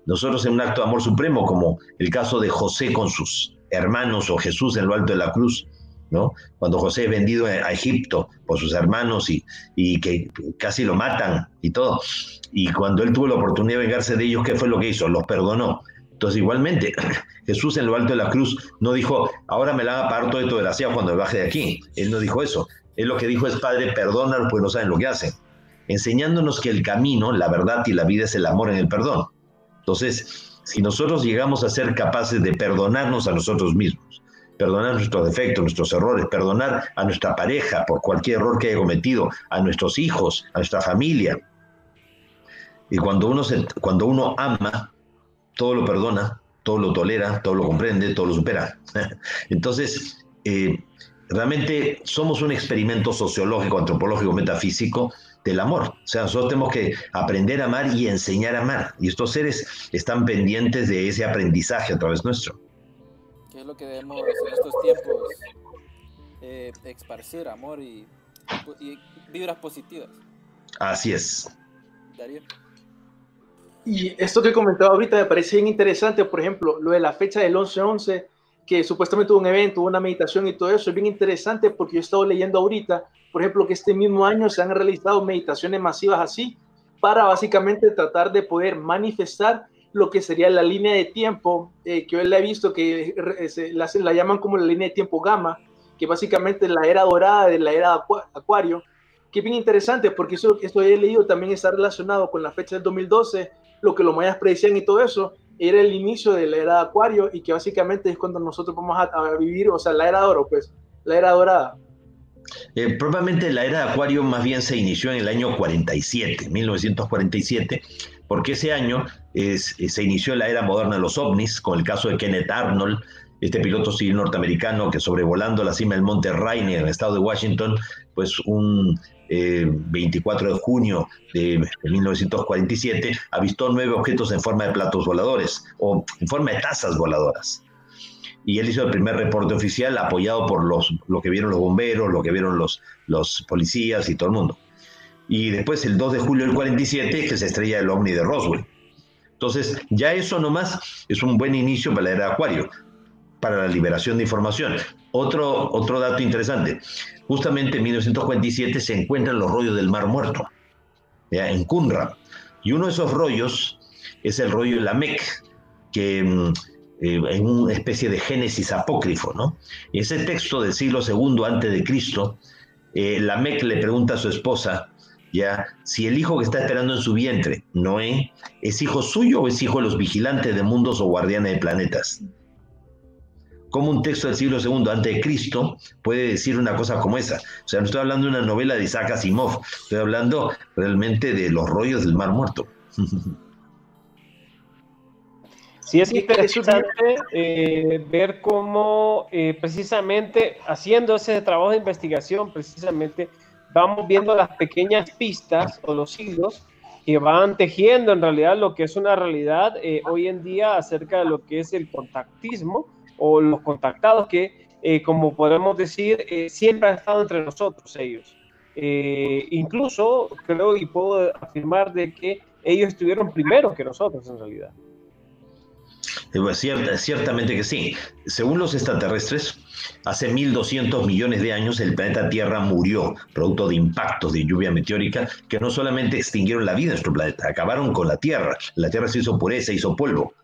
nosotros en un acto de amor supremo, como el caso de José con sus hermanos o Jesús en lo alto de la cruz, ¿no? Cuando José es vendido a Egipto por sus hermanos y, que casi lo matan y todo. Y cuando él tuvo la oportunidad de vengarse de ellos, ¿qué fue lo que hizo? Los perdonó. Entonces, igualmente, [laughs] Jesús en lo alto de la cruz no dijo, ahora me la van a pagar todo esto desgraciado cuando me baje de aquí. Él no dijo eso. Él lo que dijo es, Padre, perdónalos, pues no saben lo que hacen. Enseñándonos que el camino, la verdad y la vida es el amor en el perdón. Entonces, si nosotros llegamos a ser capaces de perdonarnos a nosotros mismos, perdonar nuestros defectos, nuestros errores, perdonar a nuestra pareja por cualquier error que haya cometido, a nuestros hijos, a nuestra familia. Y cuando uno, se, cuando uno ama, todo lo perdona, todo lo tolera, todo lo comprende, todo lo supera. [laughs] Entonces, eh, realmente somos un experimento sociológico, antropológico, metafísico del amor. O sea, nosotros tenemos que aprender a amar y enseñar a amar. Y estos seres están pendientes de ese aprendizaje a través nuestro. ¿Qué es lo que debemos en estos tiempos eh, esparcir amor y, y, vibras positivas? Así es. Darío. Y esto que comentaba ahorita me parece bien interesante, por ejemplo, lo de la fecha del 11-11 que supuestamente hubo un evento, una meditación y todo eso, es bien interesante porque yo he estado leyendo ahorita, por ejemplo, que este mismo año se han realizado meditaciones masivas así, para básicamente tratar de poder manifestar lo que sería la línea de tiempo, eh, que hoy la he visto que se, la, la, llaman como la línea de tiempo gamma, que básicamente la era dorada de la era acuario, que es bien interesante porque eso, esto he leído también está relacionado con la fecha del 2012, lo que los mayas predecían y todo eso, era el inicio de la era de Acuario y que básicamente es cuando nosotros vamos a, vivir, o sea, la era de oro, pues, la era dorada. Eh, probablemente la era de Acuario más bien se inició en el año 47, 1947, porque ese año es, se inició la era moderna de los ovnis, con el caso de Kenneth Arnold, este piloto civil norteamericano que sobrevolando la cima del monte Rainier en el estado de Washington, pues un 24 eh, de junio de, 1947, avistó nueve objetos en forma de platos voladores o en forma de tazas voladoras. Y él hizo el primer reporte oficial apoyado por los, lo que vieron los bomberos, lo que vieron los, los policías y todo el mundo. Y después, el 2 de julio del 47, que se estrella el ovni de Roswell. Entonces, ya eso nomás es un buen inicio para la era de Acuario, para la liberación de información. Otro, otro dato interesante, justamente en 1947 se encuentran los rollos del Mar Muerto, ¿ya? en Kunra. Y uno de esos rollos es el rollo de la Mec, que mm, eh, es una especie de génesis apócrifo, ¿no? Ese texto del siglo II antes de Cristo, eh, le pregunta a su esposa, ya, si el hijo que está esperando en su vientre, Noé, es hijo suyo o es hijo de los vigilantes de mundos o guardianes de planetas cómo un texto del siglo II antes de Cristo puede decir una cosa como esa. O sea, no estoy hablando de una novela de Isaac Asimov, estoy hablando realmente de los rollos del Mar Muerto. [laughs] Sí, es interesante eh, ver cómo eh, precisamente haciendo ese trabajo de investigación, precisamente vamos viendo las pequeñas pistas o los hilos que van tejiendo en realidad lo que es una realidad eh, hoy en día acerca de lo que es el contactismo, o los contactados que, eh, como podemos decir, eh, siempre han estado entre nosotros ellos. Eh, incluso creo y puedo afirmar de que ellos estuvieron primero que nosotros en realidad. Pues ciertamente que sí. Según los extraterrestres, hace 1.200 millones de años el planeta Tierra murió, producto de impactos de lluvia meteórica que no solamente extinguieron la vida en nuestro planeta, acabaron con la Tierra. La Tierra se hizo pureza, hizo polvo.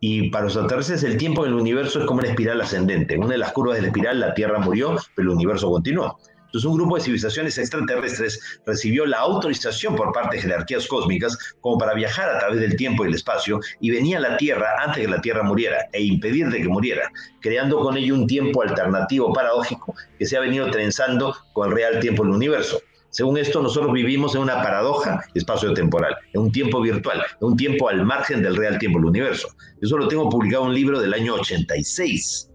Y para los extraterrestres el tiempo en el universo es como una espiral ascendente. En una de las curvas de la espiral la Tierra murió, pero el universo continuó. Entonces un grupo de civilizaciones extraterrestres recibió la autorización por parte de jerarquías cósmicas como para viajar a través del tiempo y el espacio y venía a la Tierra antes que la Tierra muriera e impedir de que muriera, creando con ello un tiempo alternativo paradójico que se ha venido trenzando con el real tiempo del universo. Según esto, nosotros vivimos en una paradoja espacio-temporal, en un tiempo virtual, en un tiempo al margen del real tiempo del universo. Eso lo tengo publicado un libro del año 86.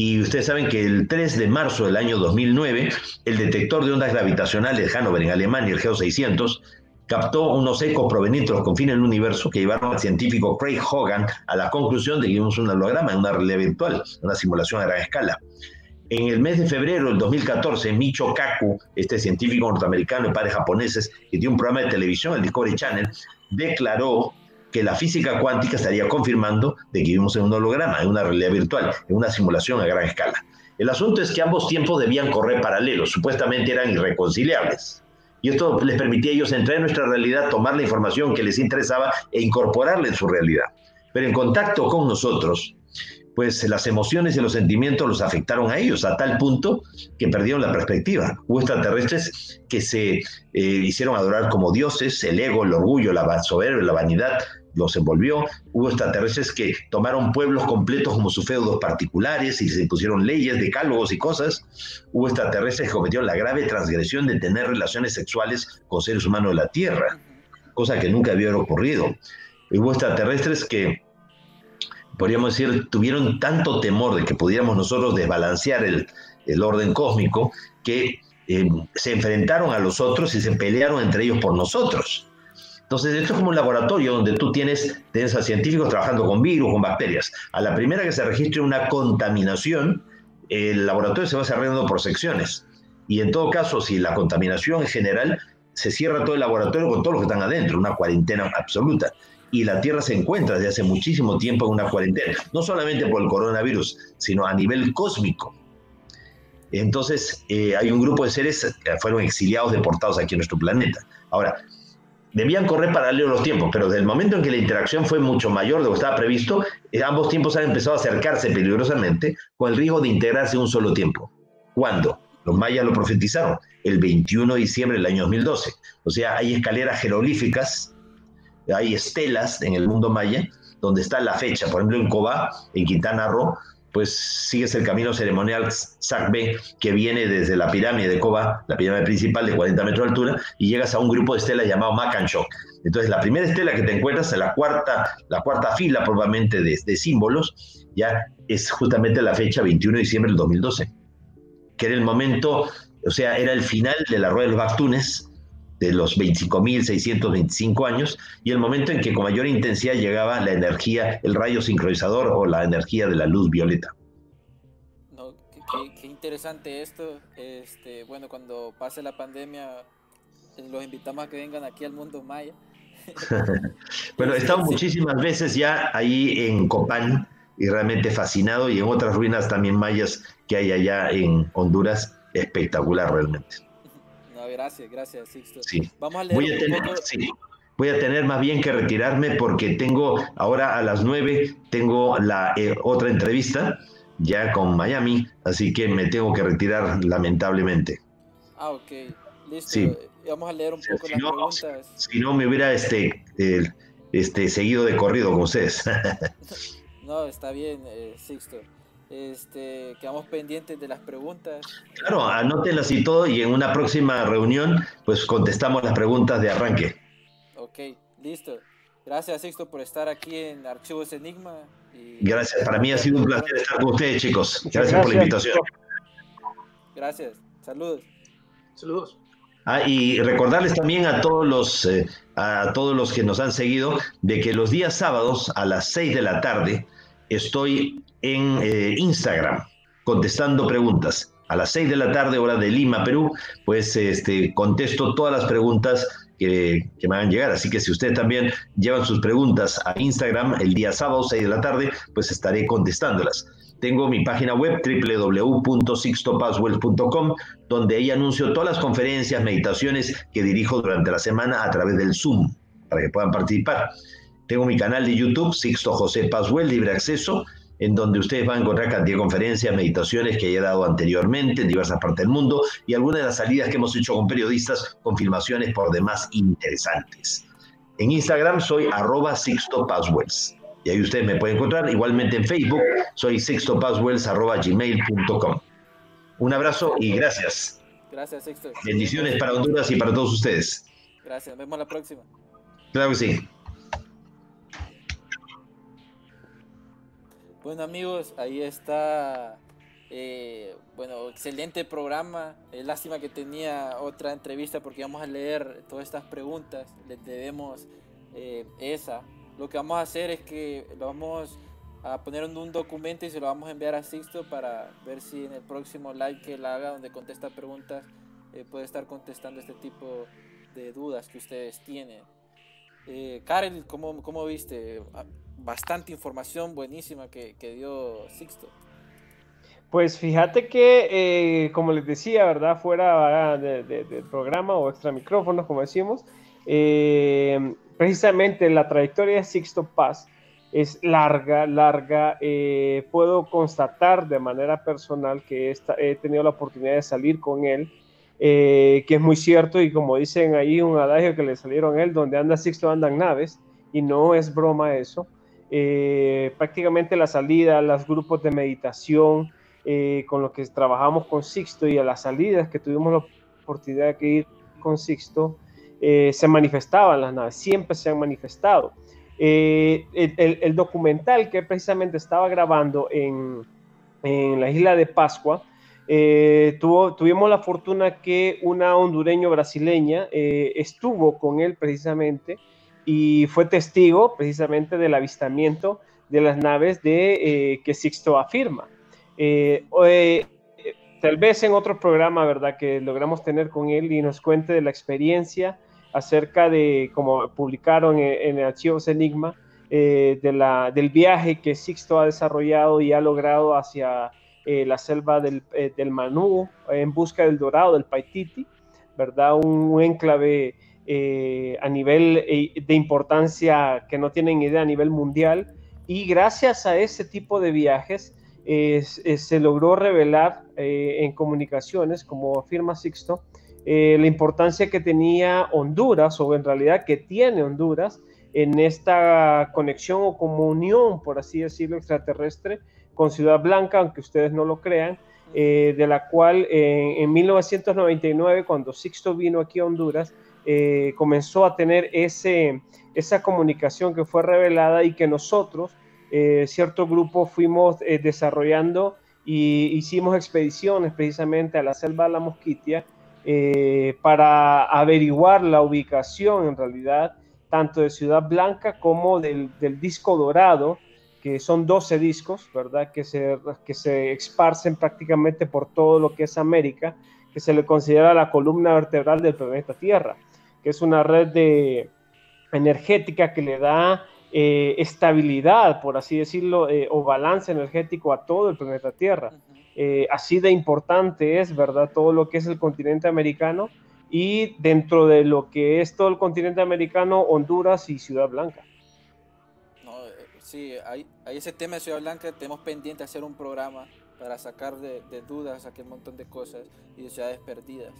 Y ustedes saben que el 3 de marzo del año 2009, el detector de ondas gravitacionales de Hannover en Alemania, el GEO 600, captó unos ecos provenientes de los confines del universo que llevaron al científico Craig Hogan a la conclusión de que vimos un holograma en una realidad virtual, una simulación a gran escala. En el mes de febrero del 2014, Micho Kaku, este científico norteamericano y padres japoneses, que tiene un programa de televisión, el Discovery Channel, declaró que la física cuántica estaría confirmando que vivimos en un holograma, en una realidad virtual, en una simulación a gran escala. El asunto es que ambos tiempos debían correr paralelos, supuestamente eran irreconciliables. Y esto les permitía a ellos entrar en nuestra realidad, tomar la información que les interesaba e incorporarla en su realidad. Pero en contacto con nosotros, pues las emociones y los sentimientos los afectaron a ellos a tal punto que perdieron la perspectiva. Hubo extraterrestres que se eh, hicieron adorar como dioses, el ego, el orgullo, la soberbia, la vanidad los envolvió. Hubo extraterrestres que tomaron pueblos completos como sus feudos particulares y se impusieron leyes, decálogos y cosas. Hubo extraterrestres que cometieron la grave transgresión de tener relaciones sexuales con seres humanos de la Tierra, cosa que nunca había ocurrido. Hubo extraterrestres que podríamos decir, tuvieron tanto temor de que pudiéramos nosotros desbalancear el, orden cósmico que eh, se enfrentaron a los otros y se pelearon entre ellos por nosotros. Entonces, esto es como un laboratorio donde tú tienes, tienes a científicos trabajando con virus, con bacterias. A la primera que se registre una contaminación, el laboratorio se va cerrando por secciones. Y en todo caso, si la contaminación es general, se cierra todo el laboratorio con todos los que están adentro, una cuarentena absoluta y la Tierra se encuentra desde hace muchísimo tiempo en una cuarentena, no solamente por el coronavirus, sino a nivel cósmico. Entonces, eh, hay un grupo de seres que fueron exiliados, deportados aquí en nuestro planeta. Ahora, debían correr paralelo los tiempos, pero desde el momento en que la interacción fue mucho mayor de lo que estaba previsto, eh, ambos tiempos han empezado a acercarse peligrosamente con el riesgo de integrarse en un solo tiempo. ¿Cuándo? Los mayas lo profetizaron, el 21 de diciembre del año 2012. O sea, hay escaleras jeroglíficas hay estelas en el mundo maya donde está la fecha. Por ejemplo, en Cobá, en Quintana Roo, pues sigues el camino ceremonial Sacbe que viene desde la pirámide de Cobá, la pirámide principal de 40 metros de altura, y llegas a un grupo de estelas llamado Macanchoc. Entonces, la primera estela que te encuentras en la cuarta, la cuarta fila probablemente de, de símbolos, ya es justamente la fecha 21 de diciembre del 2012, que era el momento, o sea, era el final de la rueda de los Bactunes, de los 25.625 años y el momento en que con mayor intensidad llegaba la energía, el rayo sincronizador o la energía de la luz violeta. No, qué, interesante esto. Este, bueno, cuando pase la pandemia, eh, los invitamos a que vengan aquí al mundo maya. [laughs] bueno, he estado muchísimas veces ya ahí en Copán y realmente fascinado y en otras ruinas también mayas que hay allá en Honduras, espectacular realmente gracias, gracias, Sixto. Sí. Vamos a leer voy a tener, Voy a tener más bien que retirarme porque tengo ahora a las nueve, tengo la eh, otra entrevista ya con Miami, así que me tengo que retirar lamentablemente. Ah, ok. Listo. Sí. Vamos a leer un poco las preguntas. Si no, me hubiera este, este, seguido de corrido con ustedes. [laughs] [laughs] no, está bien, eh, Sixto. Este, quedamos pendientes de las preguntas. Claro, anótenlas y todo y en una próxima reunión pues contestamos las preguntas de arranque. Ok, listo. Gracias Sixto por estar aquí en Archivos Enigma. Gracias, para mí ha sido un placer estar con ustedes chicos. Gracias, por la invitación. Gracias, saludos. Saludos. Ah, y recordarles también a todos los eh, a todos los que nos han seguido de que los días sábados a las 6 de la tarde estoy en eh, Instagram contestando preguntas. A las 6 de la tarde, hora de Lima, Perú, pues este, contesto todas las preguntas que, que, me van a llegar. Así que si ustedes también llevan sus preguntas a Instagram el día sábado, 6 de la tarde, pues estaré contestándolas. Tengo mi página web www.sixtopaswell.com, donde ahí anuncio todas las conferencias, meditaciones que dirijo durante la semana a través del Zoom, para que puedan participar. Tengo mi canal de YouTube, Sixto José Paswell, libre acceso, en donde ustedes van a encontrar cantidad de conferencias, meditaciones que he dado anteriormente en diversas partes del mundo y algunas de las salidas que hemos hecho con periodistas con filmaciones por demás interesantes. En Instagram soy arroba Sixto. Y ahí ustedes me pueden encontrar. Igualmente en Facebook soy sixtopaswells.gmail.com. Un abrazo y gracias. Gracias, Sixto. Bendiciones para Honduras y para todos ustedes. Gracias. Nos vemos la próxima. Claro que sí. Bueno amigos, ahí está. Eh, bueno, excelente programa. Es lástima que tenía otra entrevista porque vamos a leer todas estas preguntas. Les debemos eh, esa. Lo que vamos a hacer es que lo vamos a poner en un documento y se lo vamos a enviar a Sixto para ver si en el próximo live que él haga donde contesta preguntas eh, puede estar contestando este tipo de dudas que ustedes tienen. Eh, Karen, ¿cómo, ¿cómo, viste? Ah, bastante información buenísima que, dio Sixto. Pues fíjate que, eh, como les decía, ¿verdad? Fuera del programa o extra micrófonos, como decimos, eh, precisamente la trayectoria de Sixto Paz es larga, larga. Eh, puedo constatar de manera personal que he tenido la oportunidad de salir con él, que es muy cierto y como dicen ahí un adagio que le salieron a él, donde anda Sixto andan naves y no es broma eso. prácticamente la salida, los grupos de meditación, eh, con lo que trabajamos con Sixto y a las salidas que tuvimos la oportunidad de ir con Sixto, eh, se manifestaban las naves, siempre se han manifestado. Eh, el, documental que precisamente estaba grabando en, en la isla de Pascua, tuvo, tuvimos la fortuna que una hondureño brasileña estuvo con él precisamente y fue testigo precisamente del avistamiento de las naves de, que Sixto afirma. Eh, eh, tal vez en otro programa, ¿verdad? Que logramos tener con él y nos cuente de la experiencia acerca de, como publicaron en, el Archivos Enigma, eh, del viaje que Sixto ha desarrollado y ha logrado hacia la selva del, del, Manú en busca del dorado, del Paititi, ¿verdad? Un, enclave a nivel de importancia que no tienen idea a nivel mundial. Y gracias a ese tipo de viajes, se logró revelar eh, en comunicaciones, como afirma Sixto, eh, la importancia que tenía Honduras, o en realidad que tiene Honduras, en esta conexión o comunión, por así decirlo, extraterrestre con Ciudad Blanca, aunque ustedes no lo crean, eh, de la cual en 1999, cuando Sixto vino aquí a Honduras, comenzó a tener ese, esa comunicación que fue revelada y que nosotros, eh, cierto grupo fuimos eh, desarrollando y hicimos expediciones precisamente a la selva de la Mosquitia eh, para averiguar la ubicación en realidad tanto de Ciudad Blanca como del, disco dorado, que son 12 discos, ¿verdad? Que se, que se esparcen prácticamente por todo lo que es América, que se le considera la columna vertebral del planeta Tierra, que es una red de, energética que le da eh, estabilidad, por así decirlo, eh, o balance energético a todo el planeta Tierra. Eh, así de importante es, ¿verdad? Todo lo que es el continente americano y dentro de lo que es todo el continente americano, Honduras y Ciudad Blanca. Sí, hay, hay, ese tema de Ciudad Blanca, tenemos pendiente hacer un programa para sacar de, dudas aquel montón de cosas y de ciudades perdidas.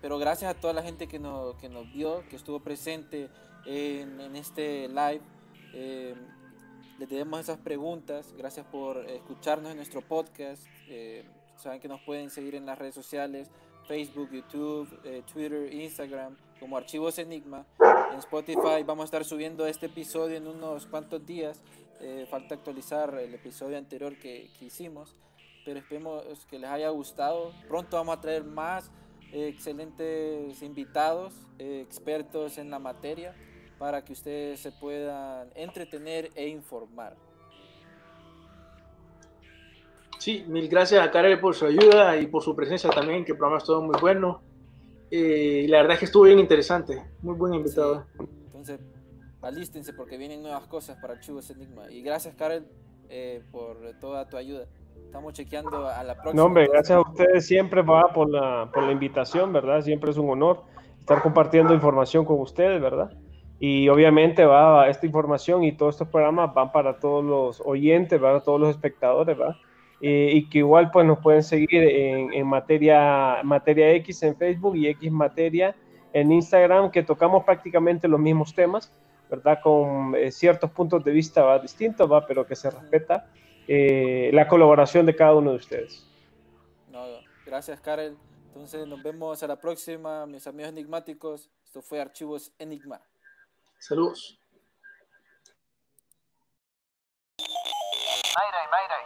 pero gracias a toda la gente que nos, que nos vio, que estuvo presente, en, este live. Eh, le tenemos esas preguntas. Gracias por escucharnos en nuestro podcast. Eh, saben que nos pueden seguir en las redes sociales, Facebook, YouTube, eh, Twitter, Instagram, como Archivos Enigma. En Spotify vamos a estar subiendo este episodio en unos cuantos días. falta actualizar el episodio anterior que, que, hicimos, pero esperemos que les haya gustado. Pronto vamos a traer más excelentes invitados, expertos en la materia para que ustedes se puedan entretener e informar. Sí, mil gracias a Karel por su ayuda y por su presencia también, que el programa estuvo muy bueno. Eh, y la verdad es que estuvo bien interesante, muy buen invitado. Entonces, alístense porque vienen nuevas cosas para Archivos Enigma. Y gracias, Karel, eh, por toda tu ayuda. Estamos chequeando a la próxima. No, hombre, gracias a ustedes siempre va por la, por la invitación, ¿verdad? Siempre es un honor estar compartiendo información con ustedes, ¿verdad? Y obviamente va esta información y todos estos programas van para todos los oyentes, para todos los espectadores, ¿verdad? Y que igual pues nos pueden seguir en, en, materia, materia X en Facebook y X Materia en Instagram, que tocamos prácticamente los mismos temas, ¿verdad? Con eh, ciertos puntos de vista ¿va? distintos, ¿va? Pero que se respeta eh, la colaboración de cada uno de ustedes. No, gracias, Karel. Entonces nos vemos a la próxima, mis amigos enigmáticos. Esto fue Archivos Enigma. Saludos. Mayday, Mayday,